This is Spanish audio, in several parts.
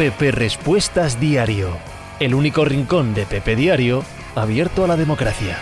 Pepe Respuestas Diario, el único rincón de Pepe Diario abierto a la democracia.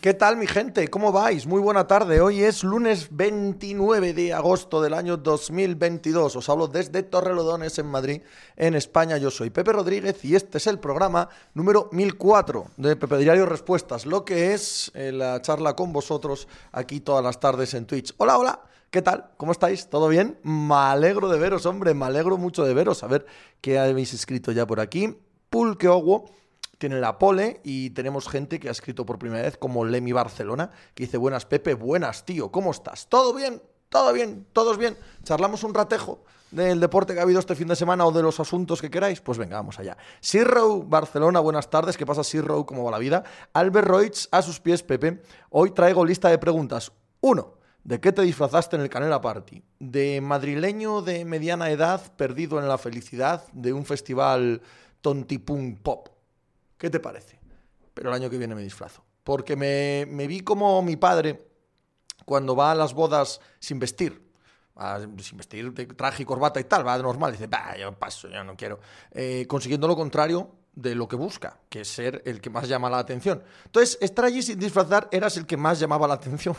¿Qué tal mi gente? ¿Cómo vais? Muy buena tarde. Hoy es lunes 29 de agosto del año 2022. Os hablo desde Torrelodones en Madrid, en España. Yo soy Pepe Rodríguez y este es el programa número 1004 de Pepe Diario Respuestas, lo que es eh, la charla con vosotros aquí todas las tardes en Twitch. Hola, hola. ¿Qué tal? ¿Cómo estáis? ¿Todo bien? Me alegro de veros, hombre, me alegro mucho de veros. A ver qué habéis escrito ya por aquí. Pulque Owo tiene la pole y tenemos gente que ha escrito por primera vez como Lemi Barcelona, que dice, buenas Pepe, buenas tío, ¿cómo estás? ¿Todo bien? ¿Todo bien? ¿Todos bien? ¿Charlamos un ratejo del deporte que ha habido este fin de semana o de los asuntos que queráis? Pues venga, vamos allá. Sirrow Barcelona, buenas tardes, ¿qué pasa Sirrow? ¿Cómo va la vida? Albert Roig, a sus pies Pepe, hoy traigo lista de preguntas. Uno, ¿De qué te disfrazaste en el Canela Party? ¿De madrileño de mediana edad perdido en la felicidad de un festival tontipum pop? ¿Qué te parece? Pero el año que viene me disfrazo. Porque me, vi como mi padre cuando va a las bodas sin vestir. sin vestir de traje y corbata y tal, va de normal. Dice, bah, yo paso, yo no quiero. Eh, consiguiendo lo contrario de lo que busca, que es ser el que más llama la atención. Entonces, estar allí sin disfrazar eras el que más llamaba la atención.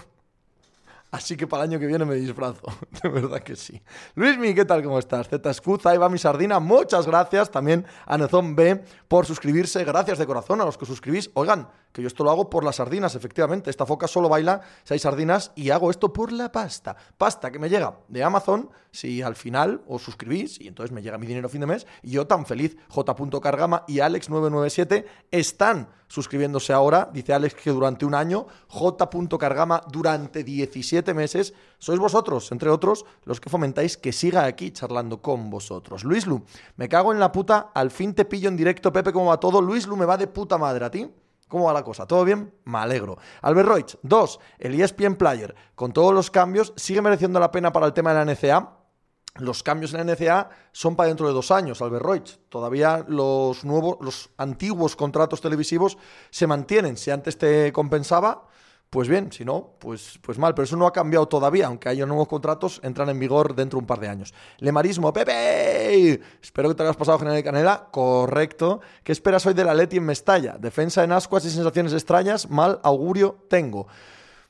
Así que para el año que viene me disfrazo. De verdad que sí. Luismi, ¿qué tal? ¿Cómo estás? Z ahí va mi sardina. Muchas gracias también a Nezón B por suscribirse. Gracias de corazón a los que suscribís. Oigan, que yo esto lo hago por las sardinas, efectivamente. Esta foca solo baila si hay sardinas y hago esto por la pasta. Pasta que me llega de Amazon si al final os suscribís y entonces me llega mi dinero a fin de mes y yo tan feliz. J. Cargama y Alex997 están suscribiéndose ahora. Dice Alex que durante un año, J. Cargama durante 17 meses. Sois vosotros, entre otros, los que fomentáis que siga aquí charlando con vosotros. Luis Lu, me cago en la puta, al fin te pillo en directo, Pepe, ¿cómo va todo? Luis Lu me va de puta madre a ti. ¿Cómo va la cosa? ¿Todo bien? Me alegro. Albert Reutz, dos, el ESPN Player, con todos los cambios, sigue mereciendo la pena para el tema de la NCA. Los cambios en la NCA son para dentro de dos años, Albert Reutz. Todavía los nuevos, los antiguos contratos televisivos se mantienen. Si antes te compensaba, pues bien, si no, pues, pues mal. Pero eso no ha cambiado todavía, aunque haya nuevos contratos, entran en vigor dentro de un par de años. Lemarismo, Pepe. Espero que te hayas pasado General Canela. Correcto. ¿Qué esperas hoy de la Leti en Mestalla? Defensa en ascuas y sensaciones extrañas. Mal augurio tengo.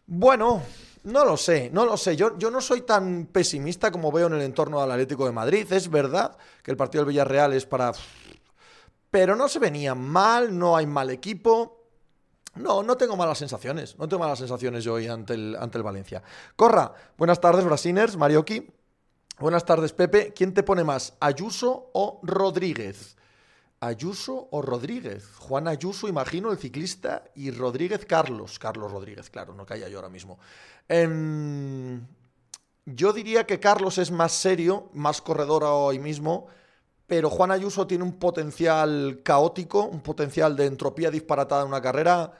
Bueno, no lo sé, no lo sé. Yo, yo no soy tan pesimista como veo en el entorno del Atlético de Madrid. Es verdad que el partido del Villarreal es para... Pero no se venía mal, no hay mal equipo. No, no tengo malas sensaciones. No tengo malas sensaciones yo hoy ante el, ante el Valencia. Corra, buenas tardes, Brasiners, Marioki. Buenas tardes, Pepe. ¿Quién te pone más, Ayuso o Rodríguez? Ayuso o Rodríguez. Juan Ayuso, imagino, el ciclista, y Rodríguez Carlos. Carlos Rodríguez, claro, no calla yo ahora mismo. Em, yo diría que Carlos es más serio, más corredor hoy mismo, pero Juan Ayuso tiene un potencial caótico, un potencial de entropía disparatada en una carrera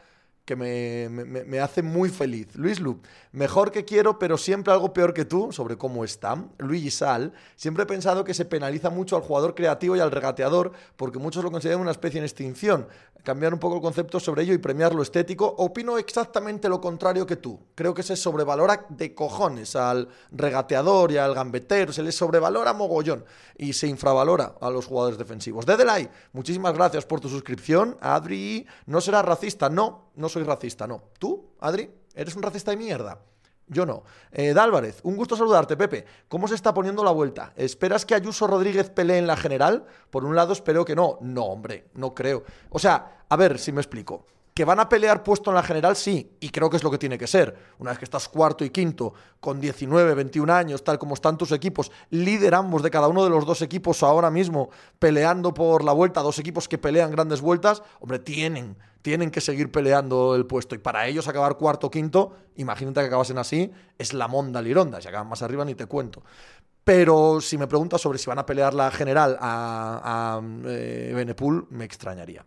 que me, me, hace muy feliz. Luis Lu, mejor que quiero, pero siempre algo peor que tú, sobre cómo está. Luigi Sal, siempre he pensado que se penaliza mucho al jugador creativo y al regateador, porque muchos lo consideran una especie en extinción. Cambiar un poco el concepto sobre ello y premiar lo estético. Opino exactamente lo contrario que tú. Creo que se sobrevalora de cojones al regateador y al gambetero, se les sobrevalora mogollón y se infravalora a los jugadores defensivos. Dedelay, muchísimas gracias por tu suscripción. Adri, no será racista, no, no soy racista, no. ¿Tú, Adri? ¿Eres un racista de mierda? Yo no. Eh, Dálvarez, un gusto saludarte, Pepe. ¿Cómo se está poniendo la vuelta? ¿Esperas que Ayuso Rodríguez pelee en la general? Por un lado, espero que no. No, hombre, no creo. O sea, a ver si me explico. Que van a pelear puesto en la general, sí, y creo que es lo que tiene que ser. Una vez que estás cuarto y quinto, con 19, 21 años, tal como están tus equipos, líder ambos de cada uno de los dos equipos ahora mismo, peleando por la vuelta, dos equipos que pelean grandes vueltas, hombre, tienen, tienen que seguir peleando el puesto. Y para ellos acabar cuarto o quinto, imagínate que acabasen así, es la monda lironda. Si acaban más arriba ni te cuento. Pero si me preguntas sobre si van a pelear la general a, a eh, Benepul, me extrañaría.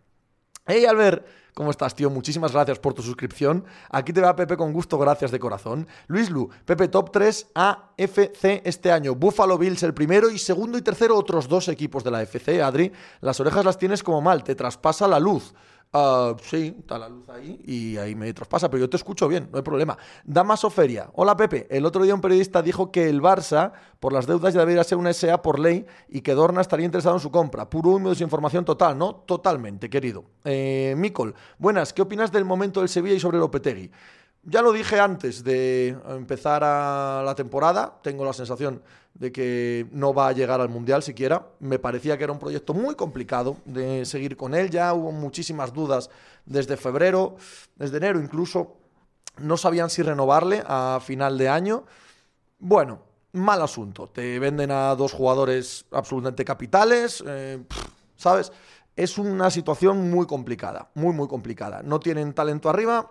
Hey Albert, ¿cómo estás, tío? Muchísimas gracias por tu suscripción. Aquí te va Pepe con gusto, gracias de corazón. Luis Lu, Pepe Top 3 AFC este año. Buffalo Bills el primero y segundo y tercero otros dos equipos de la FC. Adri, las orejas las tienes como mal, te traspasa la luz. Ah, sí, está la luz ahí y ahí me traspasa, pero yo te escucho bien, no hay problema. Damaso Feria. Hola Pepe. El otro día un periodista dijo que el Barça, por las deudas, ya debería ser una SA por ley y que Dorna estaría interesado en su compra. Puro humo de desinformación total, ¿no? Totalmente, querido. Eh, Micol, buenas. ¿Qué opinas del momento del Sevilla y sobre Lopetegui? Ya lo dije antes de empezar la temporada, tengo la sensación de que no va a llegar al Mundial siquiera. Me parecía que era un proyecto muy complicado de seguir con él, ya hubo muchísimas dudas desde febrero, desde enero incluso. No sabían si renovarle a final de año. Bueno, mal asunto. Te venden a dos jugadores absolutamente capitales, eh, ¿sabes? Es una situación muy complicada, muy, muy complicada. No tienen talento arriba,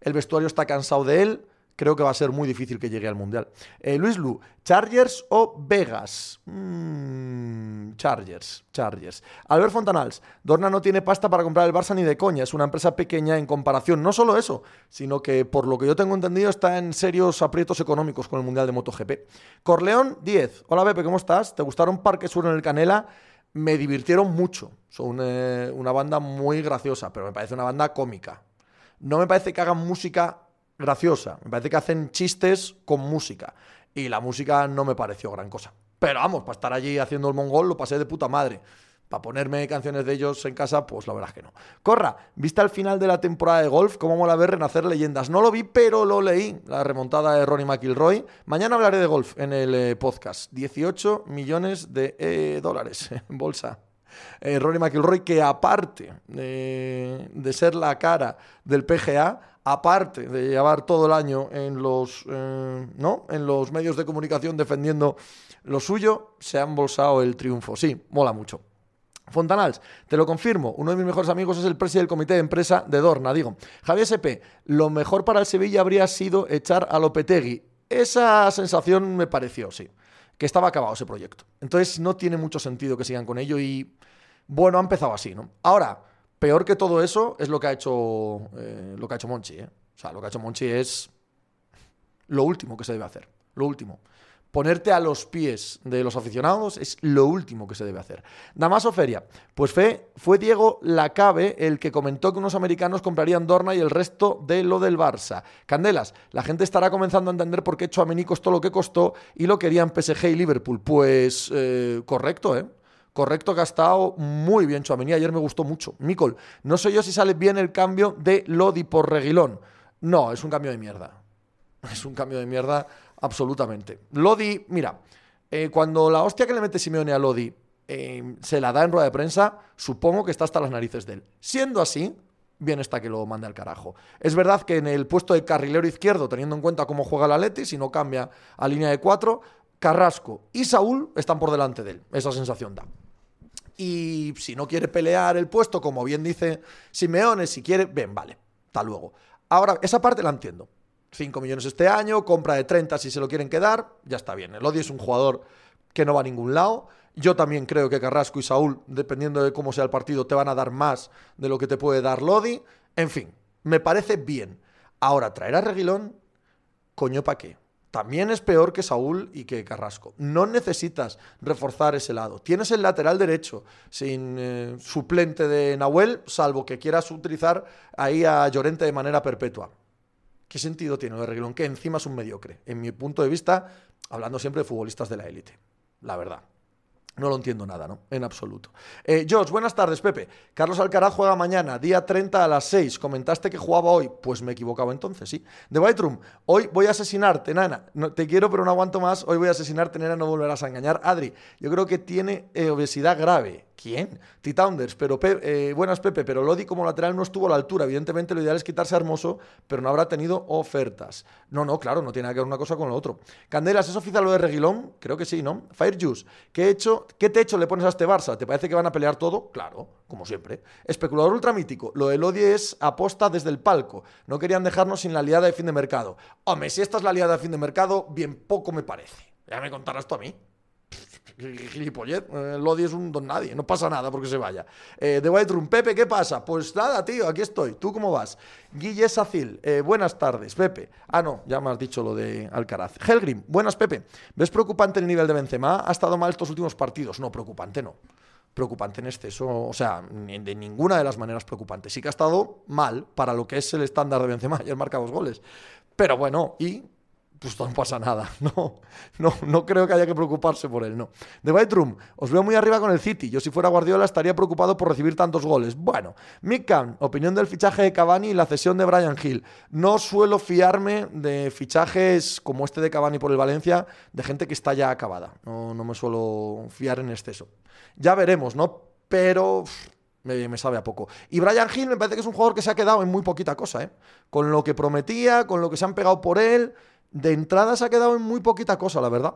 el vestuario está cansado de él. Creo que va a ser muy difícil que llegue al Mundial. Eh, Luis Lu, ¿Chargers o Vegas? Mm, Chargers, Chargers. Albert Fontanals, Dorna no tiene pasta para comprar el Barça ni de coña. Es una empresa pequeña en comparación. No solo eso, sino que por lo que yo tengo entendido está en serios aprietos económicos con el Mundial de MotoGP. Corleón 10. Hola Pepe, ¿cómo estás? ¿Te gustaron Parque Sur en el Canela? Me divirtieron mucho. Son eh, una banda muy graciosa, pero me parece una banda cómica no me parece que hagan música graciosa, me parece que hacen chistes con música. Y la música no me pareció gran cosa. Pero vamos, para estar allí haciendo el mongol lo pasé de puta madre. Para ponerme canciones de ellos en casa, pues la verdad es que no. Corra, ¿viste al final de la temporada de golf cómo mola ver renacer leyendas? No lo vi, pero lo leí. La remontada de Ronnie McIlroy. Mañana hablaré de golf en el eh, podcast. 18 millones de eh, dólares en bolsa eh, Rory McIlroy, que aparte de, ser la cara del PGA, aparte de llevar todo el año en los, eh, ¿no? en los medios de comunicación defendiendo lo suyo, se ha embolsado el triunfo. Sí, mola mucho. Fontanals, te lo confirmo, uno de mis mejores amigos es el presidente del comité de empresa de Dorna. Digo, Javier SP, lo mejor para el Sevilla habría sido echar a Lopetegui. Esa sensación me pareció, sí, que estaba acabado ese proyecto. Entonces no tiene mucho sentido que sigan con ello y bueno, ha empezado así, ¿no? Ahora, peor que todo eso es lo que ha hecho, eh, lo que ha hecho Monchi, ¿eh? O sea, lo que ha hecho Monchi es lo último que se debe hacer, lo último. Ponerte a los pies de los aficionados es lo último que se debe hacer. Damaso Feria. Pues fue, fue Diego Lacabe el que comentó que unos americanos comprarían Dorna y el resto de lo del Barça. Candelas, la gente estará comenzando a entender por qué Chouameni costó lo que costó y lo querían PSG y Liverpool. Pues eh, correcto, ¿eh? Correcto estado muy bien Chuamení. Ayer me gustó mucho. Micol, no sé yo si sale bien el cambio de Lodi por Reguilón. No, es un cambio de mierda. Es un cambio de mierda absolutamente. Lodi, mira, eh, cuando la hostia que le mete Simeone a Lodi eh, se la da en rueda de prensa, supongo que está hasta las narices de él. Siendo así, bien está que lo mande al carajo. Es verdad que en el puesto de carrilero izquierdo, teniendo en cuenta cómo juega la Leti, si no cambia a línea de cuatro, Carrasco y Saúl están por delante de él. Esa sensación da. Y si no quiere pelear el puesto, como bien dice Simeone, si quiere, ven, vale, hasta luego. Ahora, esa parte la entiendo. 5 millones este año, compra de 30 si se lo quieren quedar, ya está bien. El Odi es un jugador que no va a ningún lado. Yo también creo que Carrasco y Saúl, dependiendo de cómo sea el partido, te van a dar más de lo que te puede dar Lodi. En fin, me parece bien. Ahora, traer a Reguilón, coño, ¿para qué? también es peor que Saúl y que Carrasco. No necesitas reforzar ese lado. Tienes el lateral derecho sin eh, suplente de Nahuel, salvo que quieras utilizar ahí a Llorente de manera perpetua. ¿Qué sentido tiene lo de Reguilón? Que encima es un mediocre. En mi punto de vista, hablando siempre de futbolistas de la élite. La verdad. No lo entiendo nada, ¿no? En absoluto. Eh, George, buenas tardes, Pepe. Carlos Alcaraz juega mañana, día 30 a las 6. Comentaste que jugaba hoy. Pues me he equivocado entonces, sí. The White hoy voy a asesinarte, nana. No, te quiero, pero no aguanto más. Hoy voy a asesinarte, nena, no volverás a engañar. Adri, yo creo que tiene eh, obesidad grave. ¿Quién? T-Tounders, pero eh, buenas Pepe, pero Lodi como lateral no estuvo a la altura. Evidentemente lo ideal es quitarse Hermoso, pero no habrá tenido ofertas. No, no, claro, no tiene nada que ver una cosa con lo otro. Candelas, ¿es oficial lo de Reguilón? Creo que sí, ¿no? Fire Juice, ¿qué, hecho, ¿qué techo le pones a este Barça? ¿Te parece que van a pelear todo? Claro, como siempre. Especulador ultramítico, lo de Lodi es aposta desde el palco. No querían dejarnos sin la liada de fin de mercado. Hombre, si esta es la liada de fin de mercado, bien poco me parece. Ya me contarás tú a mí gilipollet, eh, Lodi es un don nadie, no pasa nada porque se vaya. Eh, The White Room, Pepe, ¿qué pasa? Pues nada, tío, aquí estoy. ¿Tú cómo vas? Guille Sacil, eh, buenas tardes, Pepe. Ah, no, ya me has dicho lo de Alcaraz. Helgrim, buenas, Pepe. ¿Ves preocupante el nivel de Benzema? Ha estado mal estos últimos partidos. No, preocupante no. preocupante en exceso, o sea, de ninguna de las maneras preocupante. Sí que ha estado mal para lo que es el estándar de Benzema, y marca dos goles. Pero bueno, y pues no pasa nada. No, no, no creo que haya que preocuparse por él, no. The White Room, os veo muy arriba con el City. Yo si fuera Guardiola estaría preocupado por recibir tantos goles. Bueno, Mick opinión del fichaje de Cavani y la cesión de Brian Hill. No suelo fiarme de fichajes como este de Cavani por el Valencia, de gente que está ya acabada. No, no me suelo fiar en exceso. Ya veremos, ¿no? Pero... Me, me, sabe a poco. Y Brian Hill me parece que es un jugador que se ha quedado en muy poquita cosa, ¿eh? Con lo que prometía, con lo que se han pegado por él de entrada se ha quedado en muy poquita cosa, la verdad.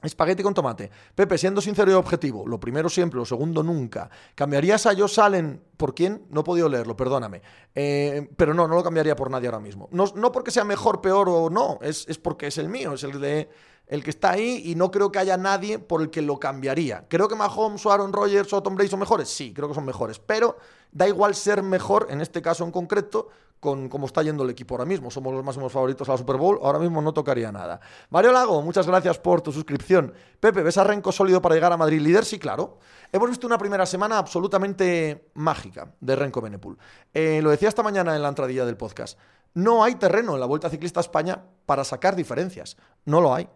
Espagueti con tomate. Pepe, siendo sincero y objetivo, lo primero siempre, lo segundo nunca. ¿Cambiarías a Josh Allen por quién? No he podido leerlo, perdóname. Eh, pero no, no lo cambiaría por nadie ahora mismo. No, no porque sea mejor, peor o no, es, es, porque es el mío, es el de el que está ahí y no creo que haya nadie por el que lo cambiaría. ¿Creo que Mahomes o Aaron Rodgers o Tom Brady son mejores? Sí, creo que son mejores, pero da igual ser mejor, en este caso en concreto, con cómo está yendo el equipo ahora mismo. Somos los máximos favoritos a la Super Bowl, ahora mismo no tocaría nada. Mario Lago, muchas gracias por tu suscripción. Pepe, ¿ves a Renco sólido para llegar a Madrid líder? Sí, claro. Hemos visto una primera semana absolutamente mágica de Renko Benepul. Eh, lo decía esta mañana en la entradilla del podcast. No hay terreno en la Vuelta Ciclista a España para sacar diferencias. No lo hay.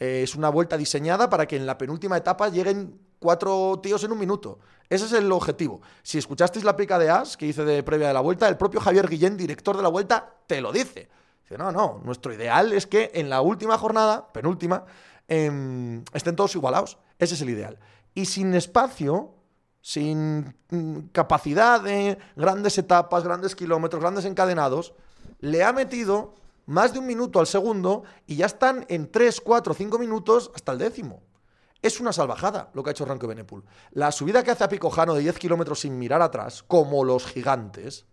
Eh, es una vuelta diseñada para que en la penúltima etapa lleguen cuatro tíos en un minuto. Ese es el objetivo. Si escuchasteis la pica de As que hice de previa de la vuelta, el propio Javier Guillén, director de la vuelta, te lo dice. Dice, no, no, nuestro ideal es que en la última jornada, penúltima, em, estén todos igualados. Ese es el ideal. Y sin espacio, sin mm, capacidad de grandes etapas, grandes kilómetros, grandes encadenados, le ha metido más de un minuto al segundo y ya están en 3, 4, 5 minutos hasta el décimo. Es una salvajada lo que ha hecho Ranco Benepul. La subida que hace a Picojano de 10 kilómetros sin mirar atrás, como los gigantes,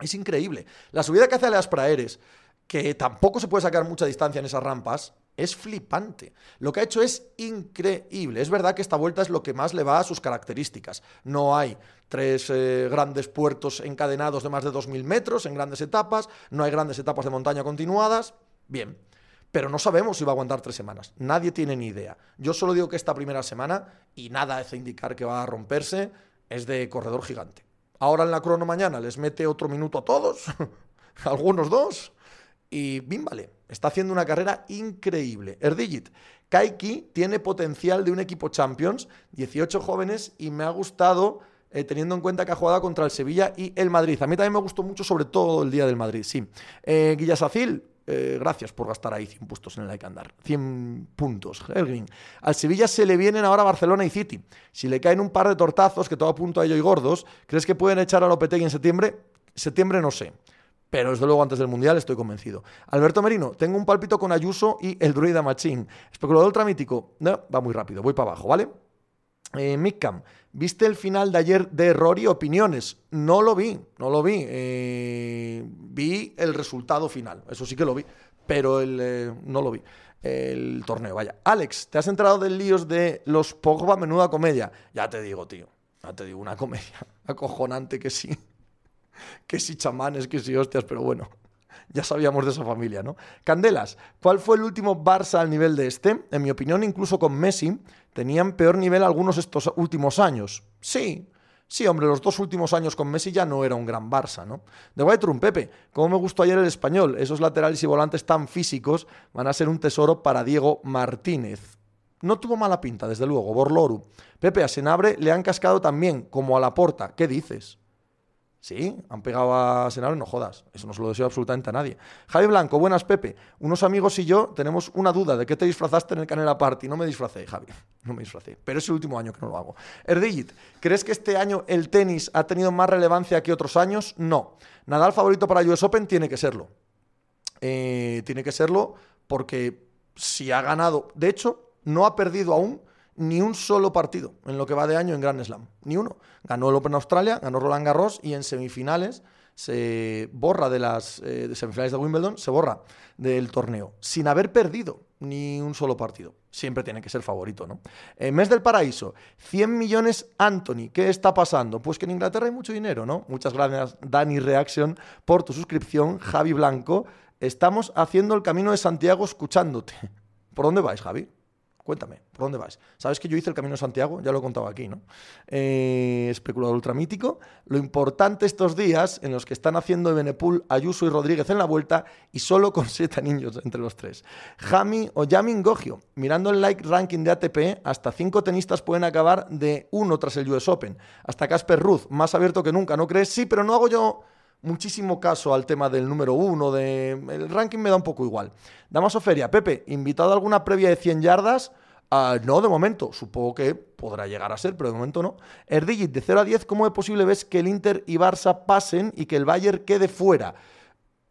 es increíble. La subida que hace a Leas Praeres, que tampoco se puede sacar mucha distancia en esas rampas, es flipante. Lo que ha hecho es increíble. Es verdad que esta vuelta es lo que más le va a sus características. No hay tres eh, grandes puertos encadenados de más de 2.000 metros en grandes etapas, no hay grandes etapas de montaña continuadas. Bien, pero no sabemos si va a aguantar tres semanas. Nadie tiene ni idea. Yo solo digo que esta primera semana, y nada hace indicar que va a romperse, es de corredor gigante. Ahora en la crono mañana les mete otro minuto a todos, algunos dos, y bim, vale. Está haciendo una carrera increíble. Erdigit, Kaiki tiene potencial de un equipo Champions, 18 jóvenes, y me ha gustado eh, teniendo en cuenta que ha jugado contra el Sevilla y el Madrid. A mí también me gustó mucho, sobre todo el día del Madrid, sí. Eh, Guillasacil, eh, gracias por gastar ahí 100 puntos en el like andar. 100 puntos, Helgrin. Al Sevilla se le vienen ahora Barcelona y City. Si le caen un par de tortazos, que todo apunto a ello y gordos, ¿crees que pueden echar a Lopetegui en septiembre? Septiembre no sé. Pero desde luego antes del Mundial estoy convencido. Alberto Merino, tengo un palpito con Ayuso y el druida Machín. Especulador ultramítico. No, va muy rápido, voy para abajo, ¿vale? Eh, Mickam, ¿viste el final de ayer de Rory? Opiniones. No lo vi, no lo vi. Eh, vi el resultado final, eso sí que lo vi, pero el, eh, no lo vi. El torneo, vaya. Alex, ¿te has enterado del líos de los Pogba? Menuda comedia. Ya te digo, tío. Ya te digo, una comedia acojonante que sí. Que sí chamanes, que sí hostias, pero bueno ya sabíamos de esa familia, ¿no? Candelas, ¿cuál fue el último Barça al nivel de este? En mi opinión, incluso con Messi, tenían peor nivel algunos estos últimos años. Sí, sí, hombre, los dos últimos años con Messi ya no era un gran Barça, ¿no? De Room, Pepe, ¿cómo me gustó ayer el español? Esos laterales y volantes tan físicos van a ser un tesoro para Diego Martínez. No tuvo mala pinta, desde luego, Borloru. Pepe, a Senabre le han cascado también, como a la porta. ¿Qué dices? Sí, han pegado a Senado no jodas. Eso no se lo deseo absolutamente a nadie. Javi Blanco, buenas Pepe. Unos amigos y yo tenemos una duda de qué te disfrazaste en el Canela Party. No me disfracé, Javi. No me disfracé. Pero es el último año que no lo hago. Erdigit, ¿crees que este año el tenis ha tenido más relevancia que otros años? No. Nadal favorito para US Open tiene que serlo. Eh, tiene que serlo porque si ha ganado. De hecho, no ha perdido aún ni un solo partido en lo que va de año en Grand Slam. Ni uno. Ganó el Open Australia, ganó Roland Garros y en semifinales se borra de las eh, semifinales de Wimbledon, se borra del torneo, sin haber perdido ni un solo partido. Siempre tiene que ser favorito, ¿no? En mes del paraíso, 100 millones Anthony. ¿Qué está pasando? Pues que en Inglaterra hay mucho dinero, ¿no? Muchas gracias, Dani Reaction, por tu suscripción. Javi Blanco, estamos haciendo el camino de Santiago escuchándote. ¿Por dónde vais, Javi? Cuéntame, ¿por dónde vas? Sabes que yo hice el Camino de Santiago, ya lo he contado aquí, ¿no? Eh, especulador ultramítico. Lo importante estos días en los que están haciendo Benepul, Ayuso y Rodríguez en la vuelta y solo con siete niños entre los tres. Jami o Yamin Gogio. Mirando el like ranking de ATP, hasta cinco tenistas pueden acabar de uno tras el US Open. Hasta Casper Ruth, más abierto que nunca, ¿no crees? Sí, pero no hago yo muchísimo caso al tema del número uno, de... el ranking me da un poco igual. Damaso Feria, Pepe, ¿invitado a alguna previa de 100 yardas? Ah, no, de momento. Supongo que podrá llegar a ser, pero de momento no. Erdigit, de 0 a 10, ¿cómo es posible ves que el Inter y Barça pasen y que el Bayern quede fuera?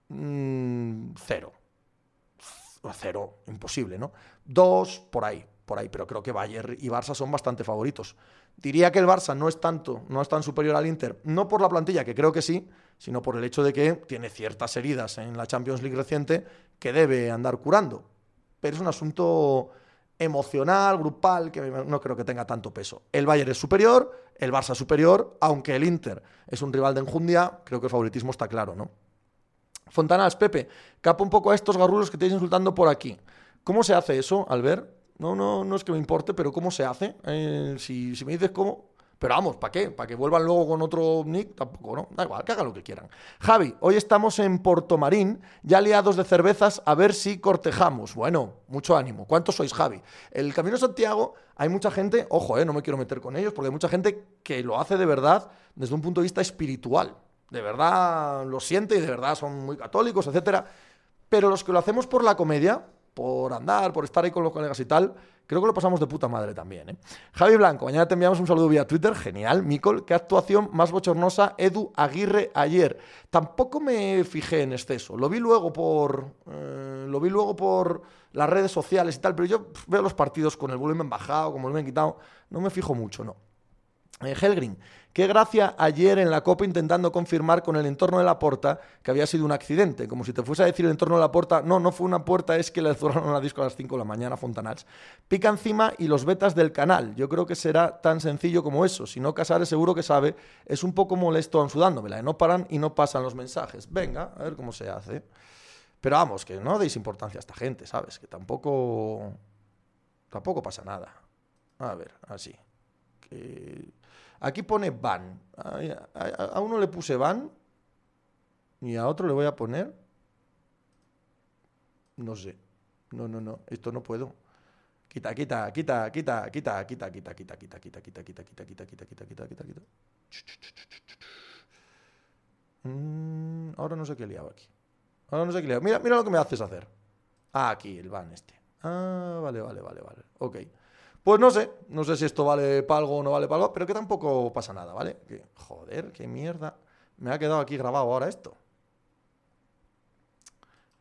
Mm, cero. Cero, imposible, ¿no? Dos, por ahí, por ahí, pero creo que Bayern y Barça son bastante favoritos. Diría que el Barça no es tanto, no es tan superior al Inter, no por la plantilla, que creo que sí, sino por el hecho de que tiene ciertas heridas en la Champions League reciente que debe andar curando. Pero es un asunto emocional, grupal, que no creo que tenga tanto peso. El Bayern es superior, el Barça es superior, aunque el Inter es un rival de enjundia, creo que el favoritismo está claro, ¿no? Fontanas, Pepe, capa un poco a estos garrulos que te insultando por aquí. ¿Cómo se hace eso, Albert? No, no, no es que me importe, pero ¿cómo se hace? Eh, si, si me dices cómo, pero vamos, ¿para qué? ¿Para que vuelvan luego con otro nick? Tampoco, ¿no? Da igual, que hagan lo que quieran. Javi, hoy estamos en Portomarín, ya liados de cervezas, a ver si cortejamos. Bueno, mucho ánimo. ¿Cuántos sois, Javi? El Camino Santiago, hay mucha gente, ojo, eh, no me quiero meter con ellos, porque hay mucha gente que lo hace de verdad desde un punto de vista espiritual. De verdad lo siente y de verdad son muy católicos, etcétera. Pero los que lo hacemos por la comedia, por andar, por estar ahí con los colegas y tal, creo que lo pasamos de puta madre también. ¿eh? Javi Blanco, mañana te enviamos un saludo vía Twitter, genial. Micol, qué actuación más bochornosa Edu Aguirre ayer. Tampoco me fijé en exceso, lo vi luego por, eh, lo vi luego por las redes sociales y tal, pero yo veo los partidos con el volumen bajado, con el volumen quitado, no me fijo mucho, no. Eh, Helgrin, Qué gracia ayer en la Copa intentando confirmar con el entorno de la puerta que había sido un accidente, como si te fuese a decir el entorno de la puerta, no, no fue una puerta, es que le cerraron la disco a las 5 de la mañana Fontanals. Pica encima y los betas del canal. Yo creo que será tan sencillo como eso. Si no, Casares seguro que sabe. Es un poco molesto ansudándomela. No paran y no pasan los mensajes. Venga, a ver cómo se hace. Pero vamos, que no deis importancia a esta gente, ¿sabes? Que tampoco... Tampoco pasa nada. A ver, así. Que Aquí pone van. A, uno le puse van y a otro le voy a poner... No sé. No, no, no. Esto no puedo. Quita, quita, quita, quita, quita, quita, quita, quita, quita, quita, quita, quita, quita, quita, quita, quita, quita, quita, quita. Ahora no sé qué he liado aquí. Ahora no sé qué he liado. Mira, mira lo que me haces hacer. Ah, aquí, el van este. Ah, vale, vale, vale, vale. Ok. Pues no sé, no sé si esto vale para algo o no vale para algo, pero que tampoco pasa nada, ¿vale? Que, joder, qué mierda. Me ha quedado aquí grabado ahora esto.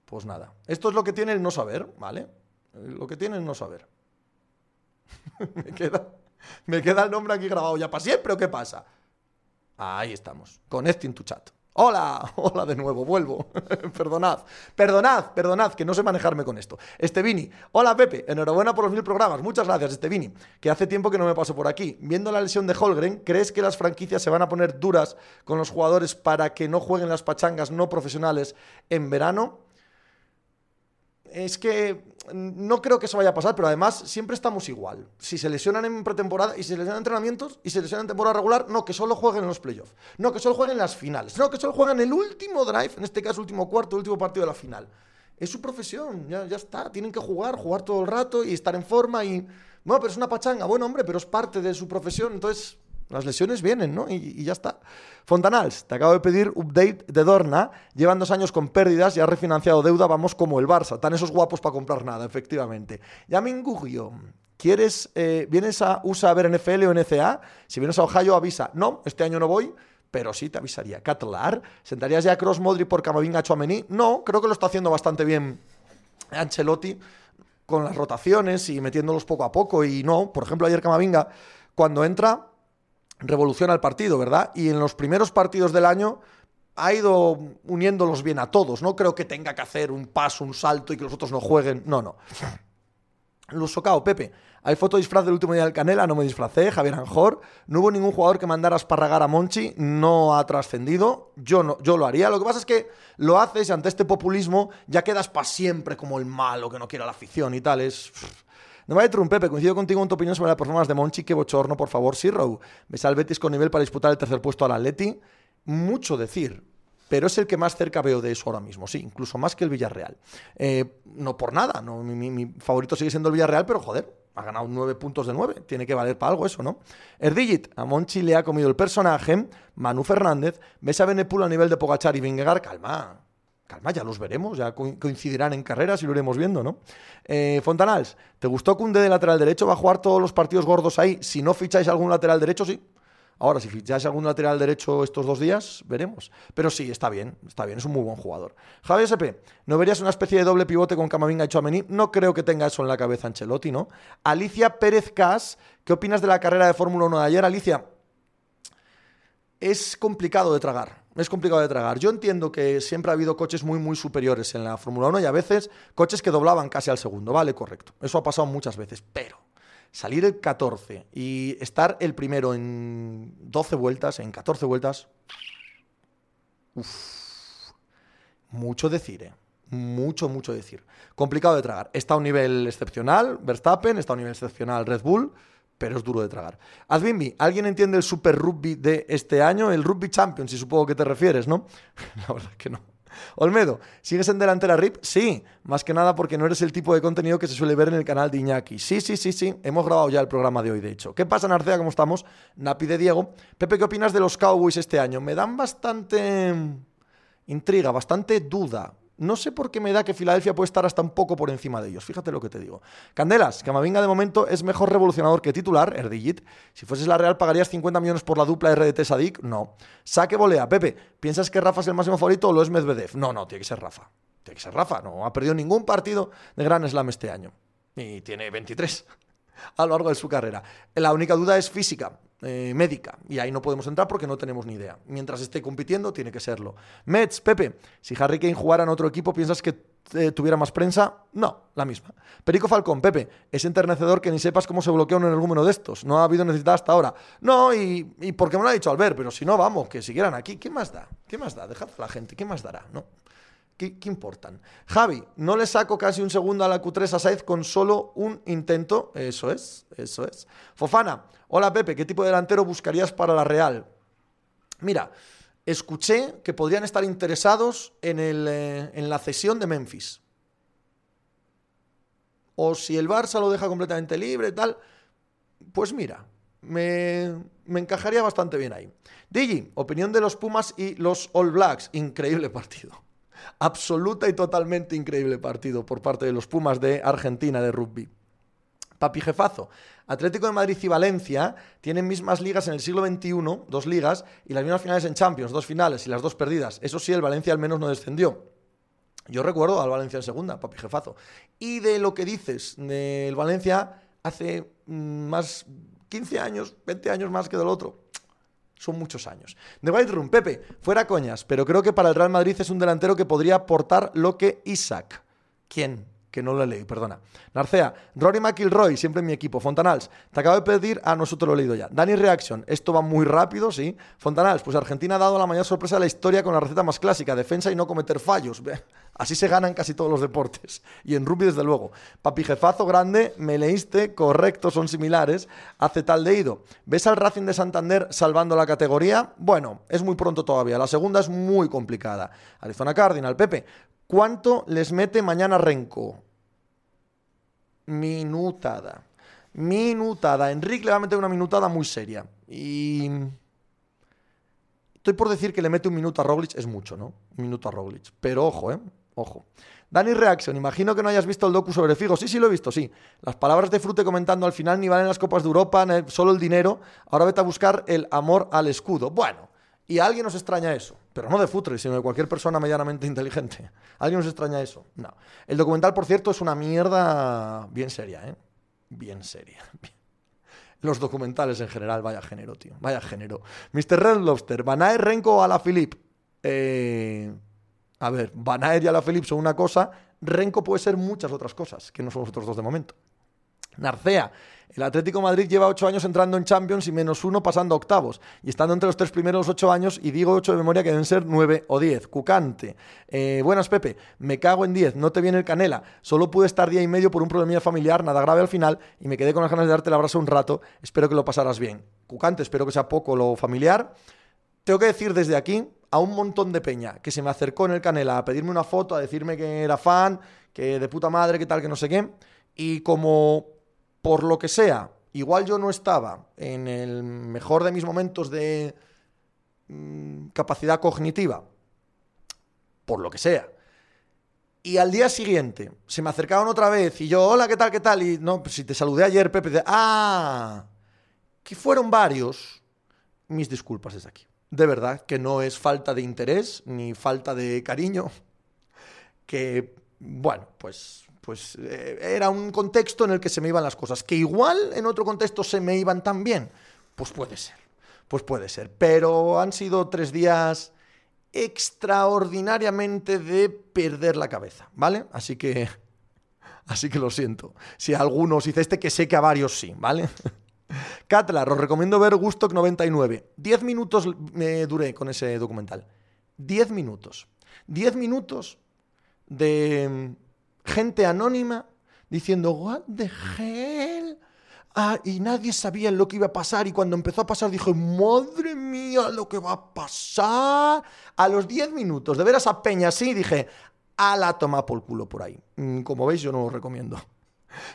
Pues nada, esto es lo que tiene el no saber, ¿vale? Lo que tiene el no saber. me, queda, me queda el nombre aquí grabado ya para siempre, ¿o qué pasa? Ahí estamos, connecting to chat. Hola, hola de nuevo, vuelvo. perdonad, perdonad, perdonad, que no sé manejarme con esto. Estevini, hola Pepe, enhorabuena por los mil programas. Muchas gracias, Estevini, que hace tiempo que no me paso por aquí. Viendo la lesión de Holgren, ¿crees que las franquicias se van a poner duras con los jugadores para que no jueguen las pachangas no profesionales en verano? Es que no creo que eso vaya a pasar, pero además siempre estamos igual. Si se lesionan en pretemporada y se lesionan en entrenamientos y se lesionan en temporada regular, no, que solo jueguen en los playoffs. No, que solo jueguen en las finales. No, que solo jueguen en el último drive, en este caso último cuarto, último partido de la final. Es su profesión, ya, ya está. Tienen que jugar, jugar todo el rato y estar en forma y... Bueno, pero es una pachanga. Bueno, hombre, pero es parte de su profesión. Entonces, las lesiones vienen, ¿no? Y, ya está. Fontanals, te acabo de pedir update de Dorna. Llevan dos años con pérdidas y ha refinanciado deuda. Vamos como el Barça. Tan esos guapos para comprar nada, efectivamente. Yamin Gugio, ¿quieres, eh, vienes a USA a ver NFL o NCA? Si vienes a Ohio, avisa. No, este año no voy, pero sí te avisaría. Catlar, ¿sentarías ya a Cross Modric por Camavinga Chouameni? No, creo que lo está haciendo bastante bien Ancelotti con las rotaciones y metiéndolos poco a poco. Y no, por ejemplo, ayer Camavinga, cuando entra revoluciona el partido, ¿verdad? Y en los primeros partidos del año ha ido uniéndolos bien a todos. No creo que tenga que hacer un paso, un salto y que los otros no jueguen. No, no. Luz Socao, Pepe. Hay foto disfraz del último día del Canela, no me disfracé, Javier Anjor. No hubo ningún jugador que mandara a esparragar a Monchi, no ha trascendido. Yo, no, yo lo haría. Lo que pasa es que lo haces y ante este populismo ya quedas para siempre como el malo que no quiere la afición y tal. Es No me un Pepe, coincido contigo en tu opinión sobre la performance de Monchi, que bochorno, por favor, sí, Row. Ves al Betis con nivel para disputar el tercer puesto al Atleti. Mucho decir, pero es el que más cerca veo de eso ahora mismo, sí, incluso más que el Villarreal. Eh, no por nada, no, mi, favorito sigue siendo el Villarreal, pero joder, ha ganado nueve puntos de nueve, tiene que valer para algo eso, ¿no? Erdigit, a Monchi le ha comido el personaje, Manu Fernández, ves a Benepul a nivel de Pogachar y Vingegaard, calma, calma, ya los veremos, ya coincidirán en carreras y lo iremos viendo, ¿no? Eh, Fontanals, ¿te gustó Cunde de lateral derecho? ¿Va a jugar todos los partidos gordos ahí? Si no ficháis algún lateral derecho, sí. Ahora, si ficháis algún lateral derecho estos dos días, veremos. Pero sí, está bien, está bien, es un muy buen jugador. Javier SP, ¿no verías una especie de doble pivote con Camavinga y Chouameni? No creo que tenga eso en la cabeza Ancelotti, ¿no? Alicia Pérez Cas, ¿qué opinas de la carrera de Fórmula 1 de ayer? Alicia, es complicado de tragar. Es complicado de tragar. Yo entiendo que siempre ha habido coches muy, muy superiores en la Fórmula 1 y a veces coches que doblaban casi al segundo. Vale, correcto. Eso ha pasado muchas veces. Pero salir el 14 y estar el primero en 12 vueltas, en 14 vueltas. Uf, mucho decir, ¿eh? Mucho, mucho decir. Complicado de tragar. Está a un nivel excepcional Verstappen, está a un nivel excepcional Red Bull, pero es duro de tragar. Advinbi, ¿alguien entiende el Super Rugby de este año? El Rugby Champions, si supongo que te refieres, ¿no? La verdad que no. Olmedo, ¿sigues en delantera RIP? Sí, más que nada porque no eres el tipo de contenido que se suele ver en el canal de Iñaki. Sí, sí, sí, sí, hemos grabado ya el programa de hoy, de hecho. ¿Qué pasa, Narcea? ¿Cómo estamos? Napi de Diego. Pepe, ¿qué opinas de los Cowboys este año? Me dan bastante intriga, bastante duda. No sé por qué me da que Filadelfia puede estar hasta un poco por encima de ellos. Fíjate lo que te digo. Candelas, Camavinga de momento es mejor revolucionador que titular, Erdigit. Si fueses la Real, ¿pagarías 50 millones por la dupla RDT Sadik? No. Saque volea. Pepe, ¿piensas que Rafa es el máximo favorito o lo es Medvedev? No, no, tiene que ser Rafa. Tiene que ser Rafa. No ha perdido ningún partido de Gran Slam este año. Y tiene 23 a lo largo de su carrera. La única duda es física. Eh, médica. Y ahí no podemos entrar porque no tenemos ni idea. Mientras esté compitiendo, tiene que serlo. Mets, Pepe, si Harry Kane jugara en otro equipo, ¿piensas que eh, tuviera más prensa? No, la misma. Perico Falcón, Pepe, es enternecedor que ni sepas cómo se bloquea un energúmeno de estos. No ha habido necesidad hasta ahora. No, y, y porque me lo ha dicho Albert, pero si no, vamos, que siguieran aquí. ¿Qué más da? ¿Qué más da? Dejad a la gente, ¿qué más dará? ¿No? ¿Qué, importan? Javi, no le saco casi un segundo a la Q3 a Saiz con solo un intento. Eso es, eso es. Fofana, hola Pepe, ¿qué tipo de delantero buscarías para la Real? Mira, escuché que podrían estar interesados en, eh, la cesión de Memphis. O si el Barça lo deja completamente libre, tal. Pues mira, me, me, encajaría bastante bien ahí. Digi, opinión de los Pumas y los All Blacks. Increíble partido absoluta y totalmente increíble partido por parte de los Pumas de Argentina de rugby. Papi jefazo, Atlético de Madrid y Valencia tienen mismas ligas en el siglo XXI, dos ligas, y las mismas finales en Champions, dos finales y las dos perdidas. Eso sí, el Valencia al menos no descendió. Yo recuerdo al Valencia en segunda, papi jefazo. Y de lo que dices del Valencia hace mm, más 15 años, 20 años más que del otro. Son muchos años. The White Room, Pepe, fuera coñas, pero creo que para el Real Madrid es un delantero que podría aportar lo que Isaac. ¿Quién? que no lo leí, perdona. Narcea, Rory McIlroy, siempre en mi equipo. Fontanals, te acabo de pedir, ah, nosotros lo he leído ya. Dani Reaction, esto va muy rápido, sí. Fontanals, pues Argentina ha dado la mayor sorpresa de la historia con la receta más clásica, defensa y no cometer fallos. Así se ganan casi todos los deportes. Y en rugby, desde luego. Papi jefazo grande, me leíste, correcto, son similares. Hace tal de ido. ¿Ves al Racing de Santander salvando la categoría? Bueno, es muy pronto todavía. La segunda es muy complicada. Arizona Cardinal, Pepe. ¿Cuánto les mete mañana Renco? Minutada. Minutada. Enrique le va a meter una minutada muy seria. Y. Estoy por decir que le mete un minuto a Roglic, es mucho, ¿no? Un minuto a Roglic. Pero ojo, ¿eh? Ojo. Dani Reaction, imagino que no hayas visto el docu sobre Figo. Sí, sí lo he visto, sí. Las palabras de Frute comentando al final ni valen las copas de Europa, solo el dinero. Ahora vete a buscar el amor al escudo. Bueno, y a alguien nos extraña eso. Pero no de Futre, sino de cualquier persona medianamente inteligente. ¿A ¿Alguien nos extraña eso? No. El documental, por cierto, es una mierda bien seria, ¿eh? Bien seria. Los documentales en general, vaya género, tío. Vaya género. Mr. Red Lobster, Banaer, Renko a la Philip. Eh, a ver, Banaer y a la Philip son una cosa. Renko puede ser muchas otras cosas, que no son los otros dos de momento. Narcea, el Atlético Madrid lleva ocho años entrando en Champions y menos uno pasando a octavos. Y estando entre los tres primeros ocho años, y digo ocho de memoria que deben ser nueve o diez. Cucante. Eh, buenas, Pepe. Me cago en diez. No te viene el canela. Solo pude estar día y medio por un problemilla familiar, nada grave al final, y me quedé con las ganas de darte el abrazo un rato. Espero que lo pasaras bien. Cucante, espero que sea poco lo familiar. Tengo que decir desde aquí a un montón de peña que se me acercó en el canela a pedirme una foto, a decirme que era fan, que de puta madre, que tal, que no sé qué. Y como por lo que sea, igual yo no estaba en el mejor de mis momentos de mm, capacidad cognitiva, por lo que sea. Y al día siguiente se me acercaron otra vez y yo, hola, ¿qué tal, qué tal? Y no, pues si te saludé ayer, Pepe, de, ah, que fueron varios, mis disculpas desde aquí. De verdad, que no es falta de interés ni falta de cariño, que, bueno, pues pues eh, era un contexto en el que se me iban las cosas. Que igual en otro contexto se me iban tan bien. Pues puede ser. Pues puede ser. Pero han sido tres días extraordinariamente de perder la cabeza, ¿vale? Así que. Así que lo siento. Si a algunos hice este, que sé que a varios sí, ¿vale? Catlar, os recomiendo ver Gustock 99. Diez minutos me duré con ese documental. Diez minutos. Diez minutos de gente anónima diciendo, what the hell? Ah, y nadie sabía lo que iba a pasar y cuando empezó a pasar dije, madre mía, lo que va a pasar. A los 10 minutos de ver a esa peña así dije, a la toma por culo por ahí. Mm, como veis, yo no lo recomiendo.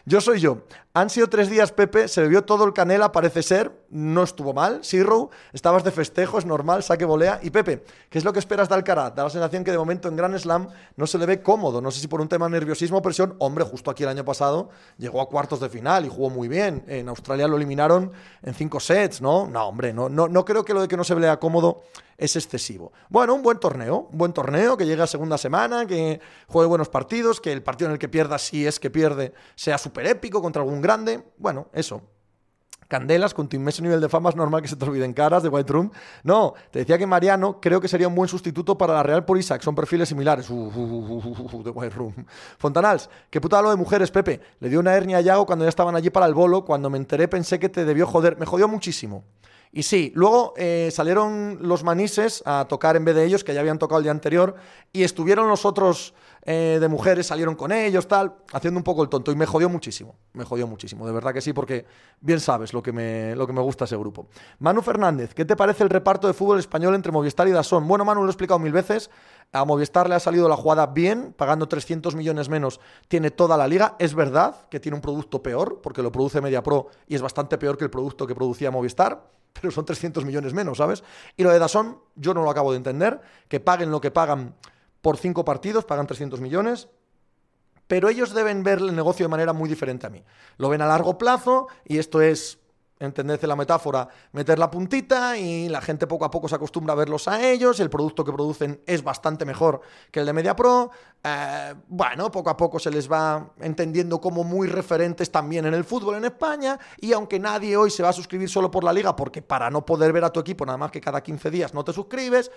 Yo soy yo. Han sido tres días, Pepe, se bebió todo el canela, parece ser, no estuvo mal. Sirro, estabas de festejo, es normal, saque volea. Y Pepe, ¿qué es lo que esperas de Alcaraz? Da la sensación que de momento en Grand Slam no se le ve cómodo. No sé si por un tema de nerviosismo o presión. Hombre, justo aquí el año pasado llegó a cuartos de final y jugó muy bien. En Australia lo eliminaron en cinco sets, ¿no? No, hombre, no, no, no creo que lo de que no se vea cómodo es excesivo. Bueno, un buen torneo, un buen torneo que llegue a segunda semana, que juegue buenos partidos, que el partido en el que pierda, si es que pierde, súper épico contra algún grande. Bueno, eso. Candelas, con tu inmenso nivel de fama es normal que se te olviden caras de White Room. No, te decía que Mariano creo que sería un buen sustituto para la Real por Isaac, son perfiles similares. Uh, uh, uh, de White Room. Fontanals, qué puta lo de mujeres, Pepe. Le dio una hernia a Yago cuando ya estaban allí para el bolo. Cuando me enteré pensé que te debió joder. Me jodió muchísimo. Y sí, luego eh, salieron los manises a tocar en vez de ellos, que ya habían tocado el día anterior, y estuvieron los otros eh, de mujeres, salieron con ellos, tal, haciendo un poco el tonto. Y me jodió muchísimo, me jodió muchísimo, de verdad que sí, porque bien sabes lo que me, lo que me gusta ese grupo. Manu Fernández, ¿qué te parece el reparto de fútbol español entre Movistar y Dasón? Bueno, Manu, lo he explicado mil veces. A Movistar le ha salido la jugada bien, pagando 300 millones menos, tiene toda la liga. Es verdad que tiene un producto peor, porque lo produce MediaPro y es bastante peor que el producto que producía Movistar pero son 300 millones menos, ¿sabes? Y lo de Dazón, yo no lo acabo de entender, que paguen lo que pagan por cinco partidos, pagan 300 millones, pero ellos deben ver el negocio de manera muy diferente a mí. Lo ven a largo plazo y esto es entendedse la metáfora, meter la puntita y la gente poco a poco se acostumbra a verlos a ellos, el producto que producen es bastante mejor que el de Media Pro, eh, bueno, poco a poco se les va entendiendo como muy referentes también en el fútbol en España y aunque nadie hoy se va a suscribir solo por la liga, porque para no poder ver a tu equipo nada más que cada 15 días no te suscribes,